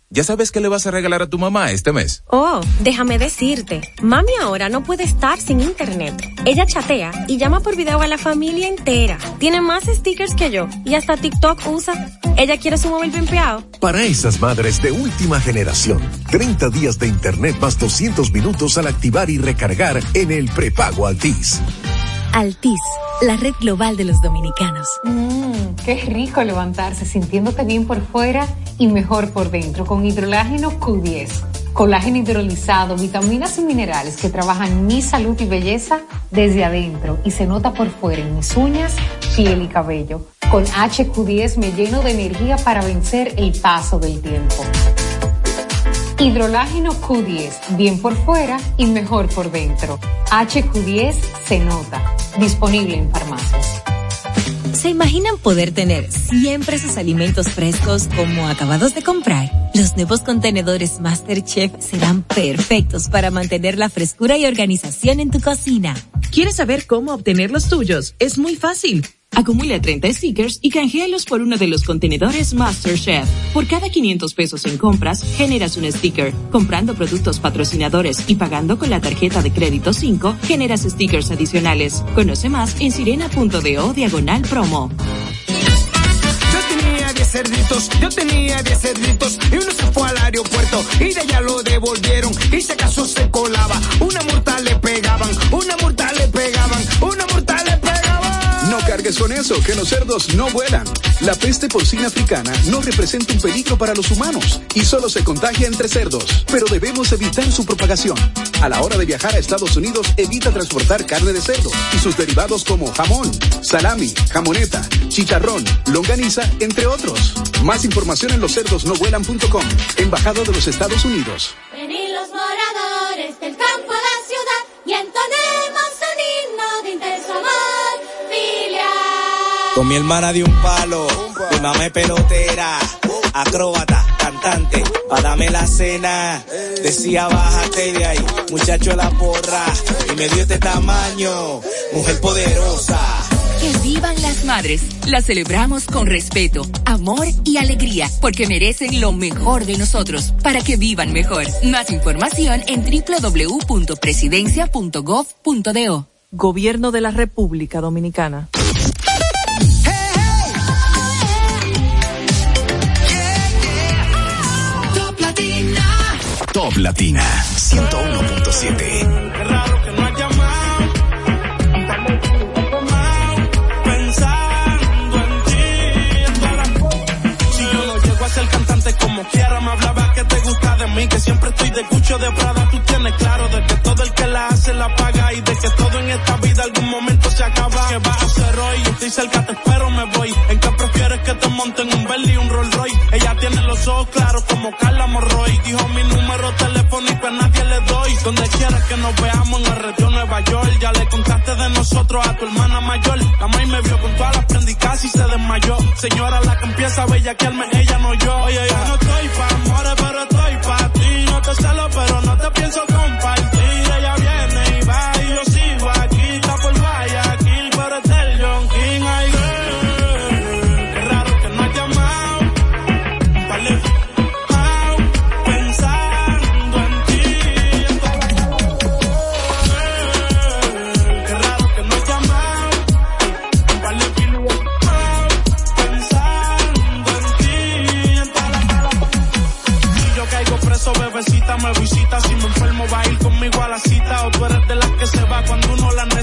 ¿Ya sabes qué le vas a regalar a tu mamá este mes? Oh, déjame decirte, mami ahora no puede estar sin internet. Ella chatea y llama por video a la familia entera. Tiene más stickers que yo y hasta TikTok usa. Ella quiere su móvil pimpeado. Para esas madres de última generación, 30 días de internet más 200 minutos al activar y recargar en el prepago Altis. Altis, la red global de los dominicanos. Mmm, qué rico levantarse sintiéndote bien por fuera y mejor por dentro con hidrolágeno Q10, colágeno hidrolizado, vitaminas y minerales que trabajan mi salud y belleza desde adentro y se nota por fuera en mis uñas, piel y cabello. Con HQ10 me lleno de energía para vencer el paso del tiempo. Hidrolágeno Q10, bien por fuera y mejor por dentro. HQ10 se nota. Disponible en farmacias. ¿Se imaginan poder tener siempre sus alimentos frescos como acabados de comprar? Los nuevos contenedores MasterChef serán perfectos para mantener la frescura y organización en tu cocina. ¿Quieres saber cómo obtener los tuyos? Es muy fácil. Acumula 30 stickers y canjealos por uno de los contenedores MasterChef. Por cada 500 pesos en compras, generas un sticker. Comprando productos patrocinadores y pagando con la tarjeta de crédito 5, generas stickers adicionales. Conoce más en sirena.do diagonal promo. Yo tenía 10 cerditos, yo tenía 10 cerditos y uno se fue al aeropuerto y de allá lo devolvieron y se acaso se colaba. Una mortal le pegaban, una mortal le pegaban, una. Con eso, que los cerdos no vuelan. La peste porcina africana no representa un peligro para los humanos y solo se contagia entre cerdos, pero debemos evitar su propagación. A la hora de viajar a Estados Unidos, evita transportar carne de cerdo y sus derivados como jamón, salami, jamoneta, chicharrón, longaniza, entre otros. Más información en loscerdosnovuelan.com, Embajada de los Estados Unidos. Con mi hermana de un palo, mi mamá es pelotera, acróbata, cantante, pa' dame la cena. Decía bájate de ahí, muchacho de la porra, y me dio este tamaño, mujer poderosa. Que vivan las madres. Las celebramos con respeto, amor y alegría, porque merecen lo mejor de nosotros, para que vivan mejor. Más información en www.presidencia.gov.do. Gobierno de la República Dominicana. Ser cantante como quiera, me hablaba que te gusta de mí, que siempre estoy de cucho de Prada. Tú tienes claro de que todo el que la hace la paga y de que todo en esta vida algún momento se acaba. ¿Qué vas a hacer hoy? Yo estoy cerca, te espero, me voy. ¿En qué que te monten un Bentley y un Rolls Royce? Ella tiene los ojos claros como Carla Morroy. Dijo mi número telefónico a nadie le doy. Donde quieras que nos veamos en red de Nueva York. Ya le contaste de nosotros a tu hermana mayor. La maíz me vio con todas las prendicas y se desmayó. Señora, la que empieza a bellaquearme, ella no yo. Oye, yo no estoy pa' amores, pero estoy pa' ti. No te celo, pero no te pienso compartir.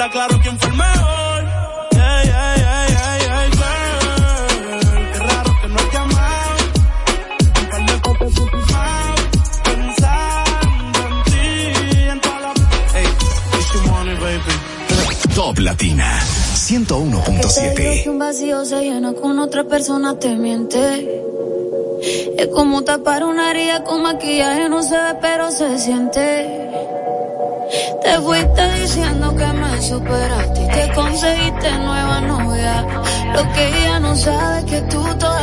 habla claro quién fue el mejor. Yeah, yeah, yeah, yeah, yeah, girl. Qué raro que no has llamado. Un par de fotos suficientes. Pensando en ti, en toda la... Hey, it's your money, baby. Top Latina. 101.7 Un vacío se llena con otra persona, te miente. Es como tapar una herida con maquillaje, no se ve, pero se siente. Te fuiste diciendo que me superaste y que conseguiste nueva novia. Lo que ella no sabe que tú todavía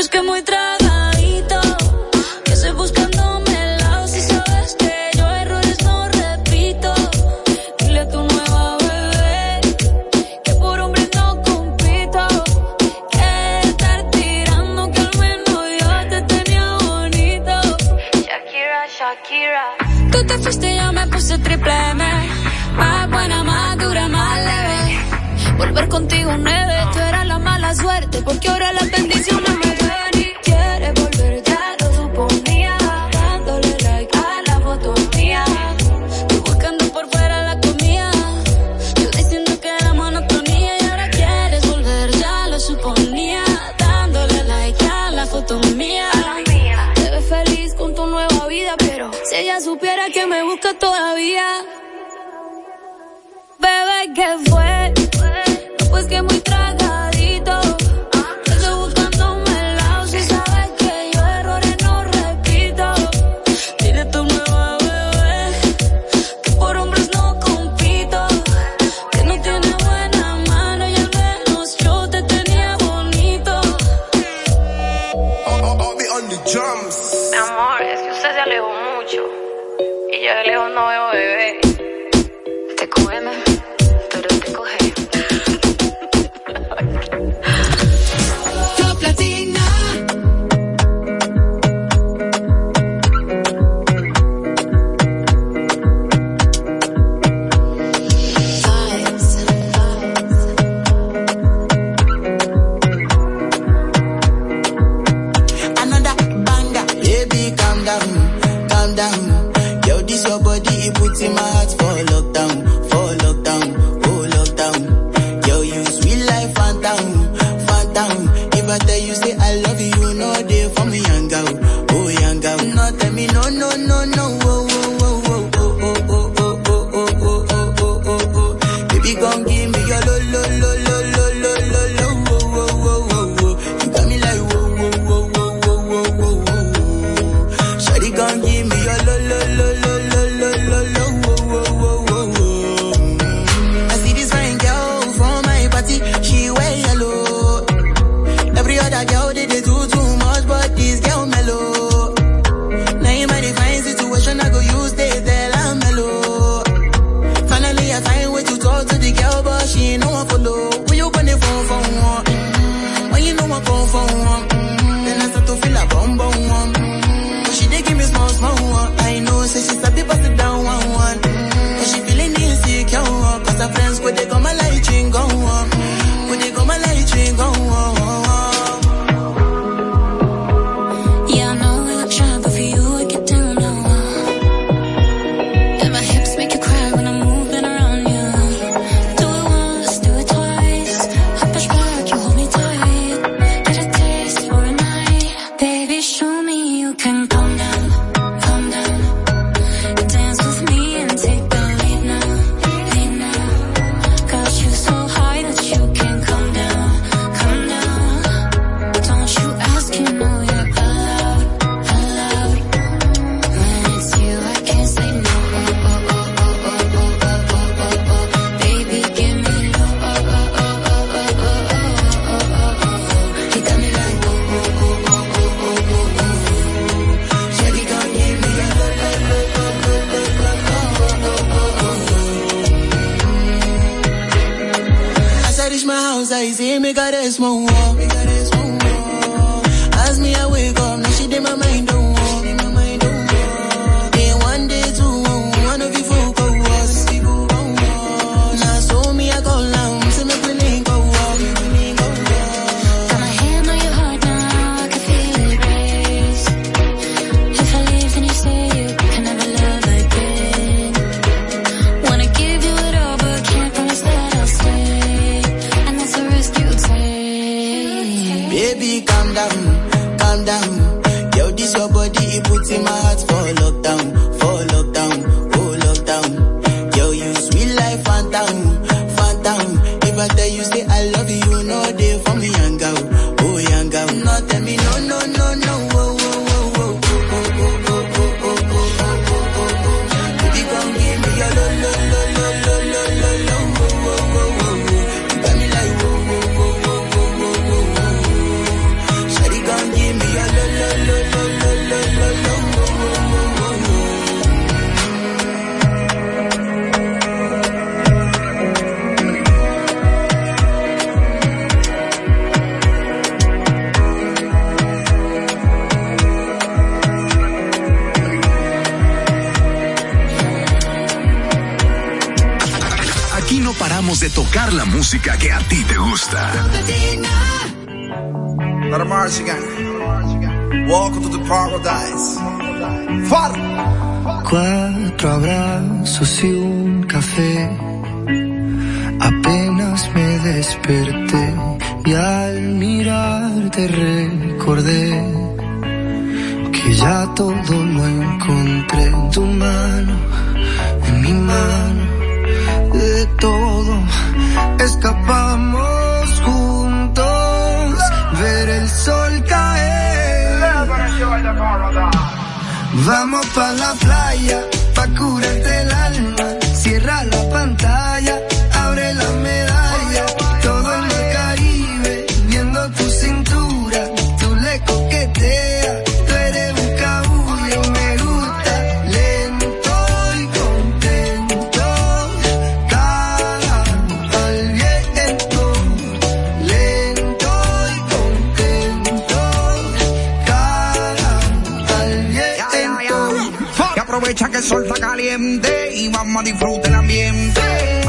pues que muy tra aprovecha que el sol está caliente y vamos a disfrutar el ambiente.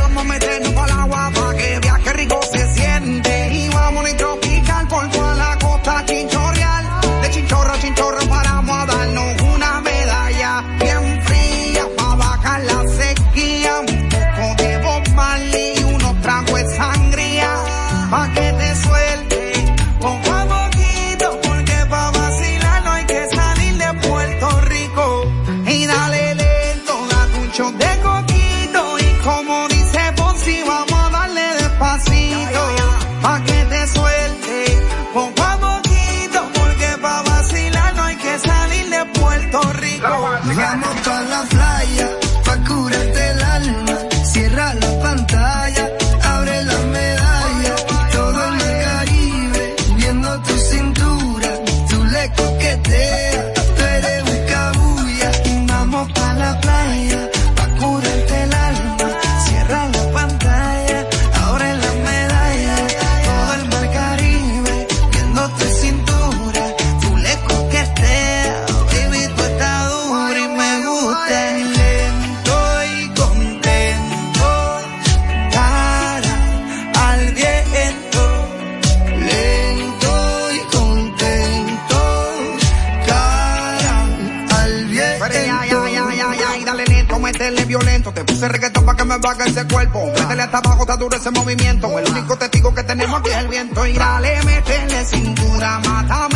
haga ese cuerpo. Métele hasta abajo, está duro ese movimiento. El único testigo que tenemos aquí es el viento. Y dale, métele cintura, mata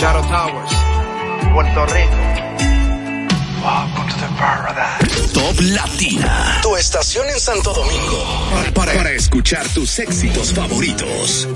Shadow Towers, Puerto Rico. Welcome to the paradise. Top Latina. Tu estación en Santo Domingo. Para, para escuchar tus éxitos favoritos.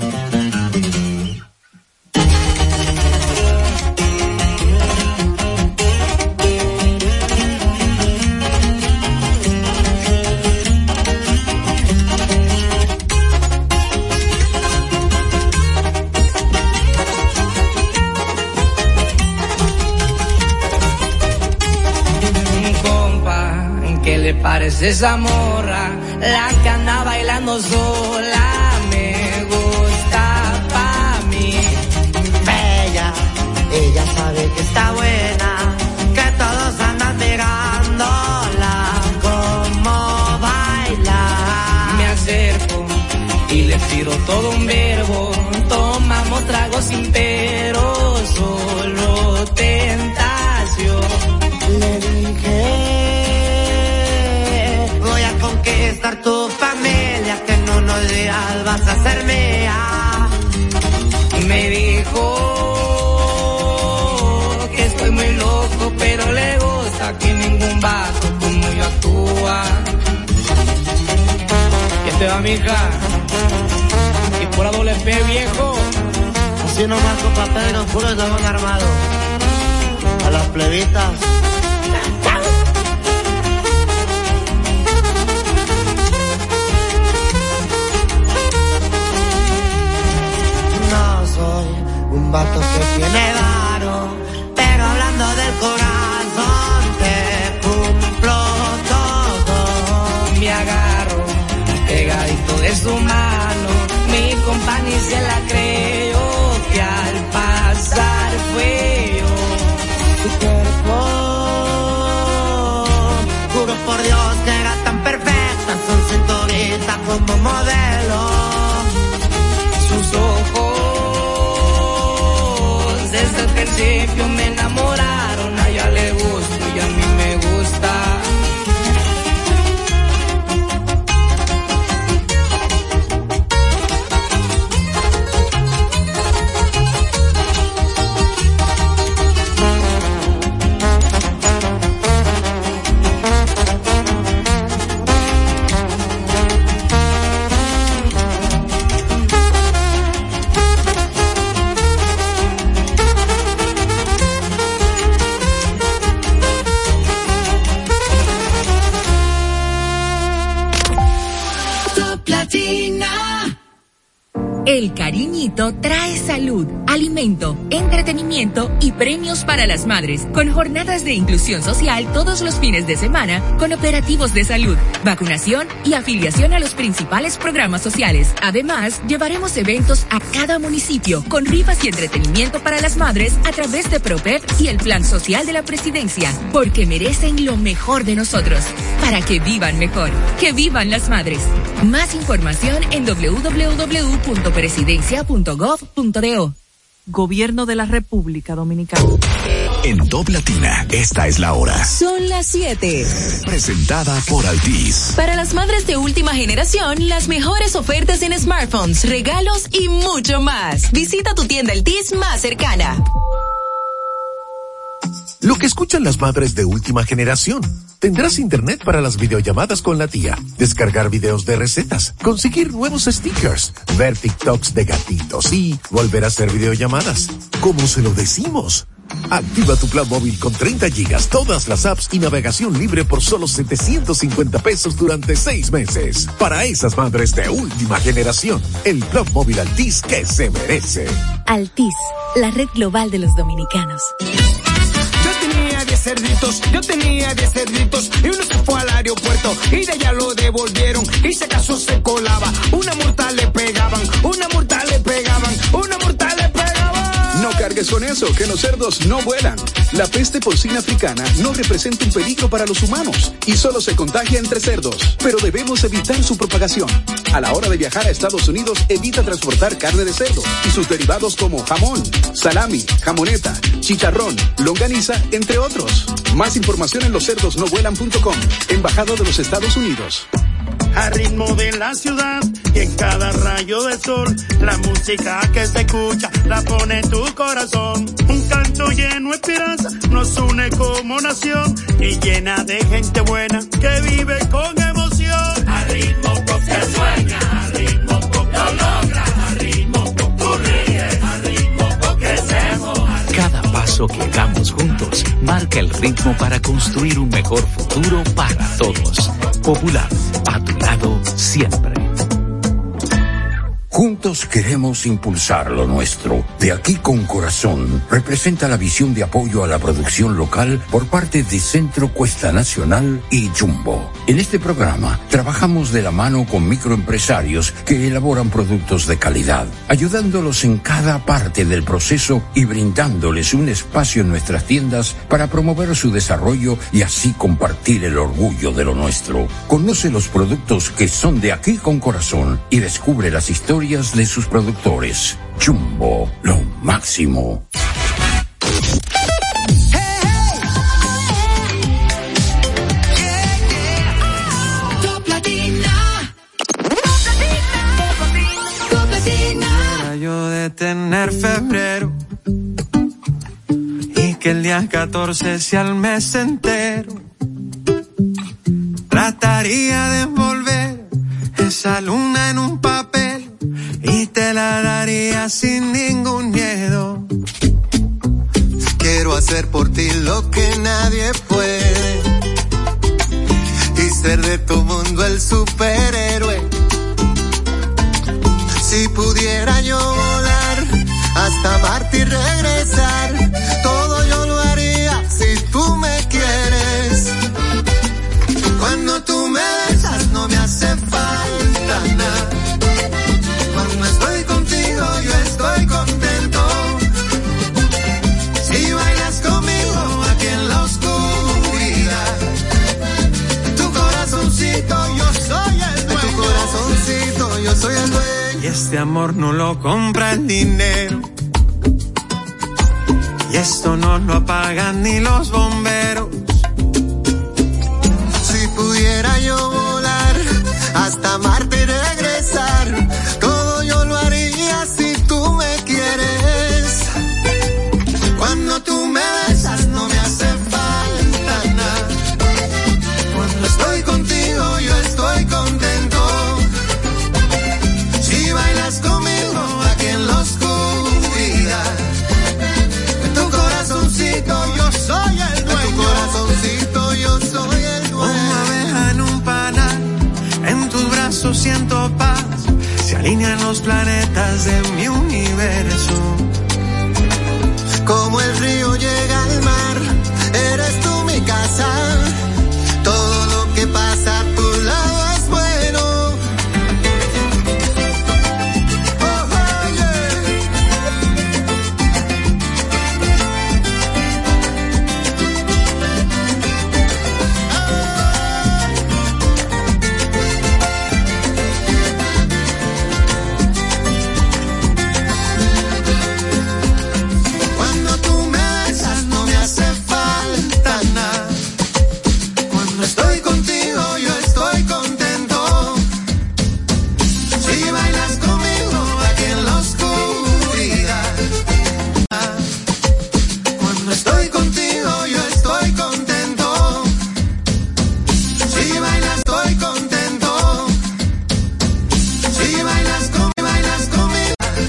Esa morra, la que anda bailando sola, me gusta pa' mí. Bella, ella sabe que está buena, que todos andan mirándola, como baila. Me acerco y le tiro todo un verbo, que días vas a ser mía. Me dijo que estoy muy loco, pero le gusta que ningún vato como yo actúa. ¿Qué te va, mija? Y por doble P, viejo. Así nomás con papel no puro y armado. A las plebitas. Vato que tiene varo, pero hablando del corazón te cumplo todo. Me agarro pegadito de su mano, mi compañía se la creo trae salud, alimento, entretenimiento y premios para las madres, con jornadas de inclusión social todos los fines de semana, con operativos de salud, vacunación y afiliación a los principales programas sociales. Además, llevaremos eventos a cada municipio, con rifas y entretenimiento para las madres a través de PROPEP y el Plan Social de la Presidencia, porque merecen lo mejor de nosotros, para que vivan mejor, que vivan las madres. Más información en www.presidencia.gov.do. Gobierno de la República Dominicana. En Top Latina, esta es la hora. Son las 7. Presentada por Altis. Para las madres de última generación, las mejores ofertas en smartphones, regalos y mucho más. Visita tu tienda Altis más cercana. Lo que escuchan las madres de última generación. Tendrás internet para las videollamadas con la tía, descargar videos de recetas, conseguir nuevos stickers, ver TikToks de gatitos y volver a hacer videollamadas. ¿Cómo se lo decimos? Activa tu plan móvil con 30 gigas, todas las apps y navegación libre por solo 750 pesos durante seis meses. Para esas madres de última generación, el plan móvil Altis que se merece. Altis, la red global de los dominicanos. Yo tenía 10 cerditos, yo tenía 10 cerditos y uno se fue al aeropuerto y de allá lo devolvieron y se casó se colaba. Una multa le pegaban, una multa le pegaban, una cargues con eso, que los cerdos no vuelan. La peste porcina africana no representa un peligro para los humanos y solo se contagia entre cerdos, pero debemos evitar su propagación. A la hora de viajar a Estados Unidos, evita transportar carne de cerdo y sus derivados como jamón, salami, jamoneta, chicharrón, longaniza, entre otros. Más información en loscerdosnovuelan.com, Embajada de los Estados Unidos. Al ritmo de la ciudad y en cada rayo de sol, la música que se escucha la pone en tu corazón. Un canto lleno de esperanza nos une como nación y llena de gente buena que vive con emoción. Al ritmo que sueña, al ritmo lo logra, al ritmo tú ríes, al ritmo crecemos. Cada paso que damos juntos marca el ritmo para construir un mejor futuro para todos. Popular, a tu lado siempre. Juntos queremos impulsar lo nuestro. De aquí con corazón representa la visión de apoyo a la producción local por parte de Centro Cuesta Nacional y Jumbo. En este programa trabajamos de la mano con microempresarios que elaboran productos de calidad, ayudándolos en cada parte del proceso y brindándoles un espacio en nuestras tiendas para promover su desarrollo y así compartir el orgullo de lo nuestro. Conoce los productos que son de aquí con corazón y descubre las historias de sus productores. Jumbo, lo máximo. Febrero y que el día 14 sea el mes entero. Trataría de envolver esa luna en un papel y te la daría sin ningún miedo. Quiero hacer por ti lo que nadie puede y ser de tu mundo el superhéroe. Si pudiera yo volar hasta Marte y regresar, todo yo lo haría si tú me quieres. Cuando tú me besas no me hace falta nada. Cuando estoy contigo yo estoy contento. Si bailas conmigo aquí en la oscuridad, tu corazoncito yo soy el dueño. Tu corazoncito yo soy el dueño. Y este amor no lo compra el dinero. Esto no lo apagan ni los bomberos. Si pudiera yo volar hasta Marte en los planetas de mi universo. Como el río llega al mar, eres tú mi casa.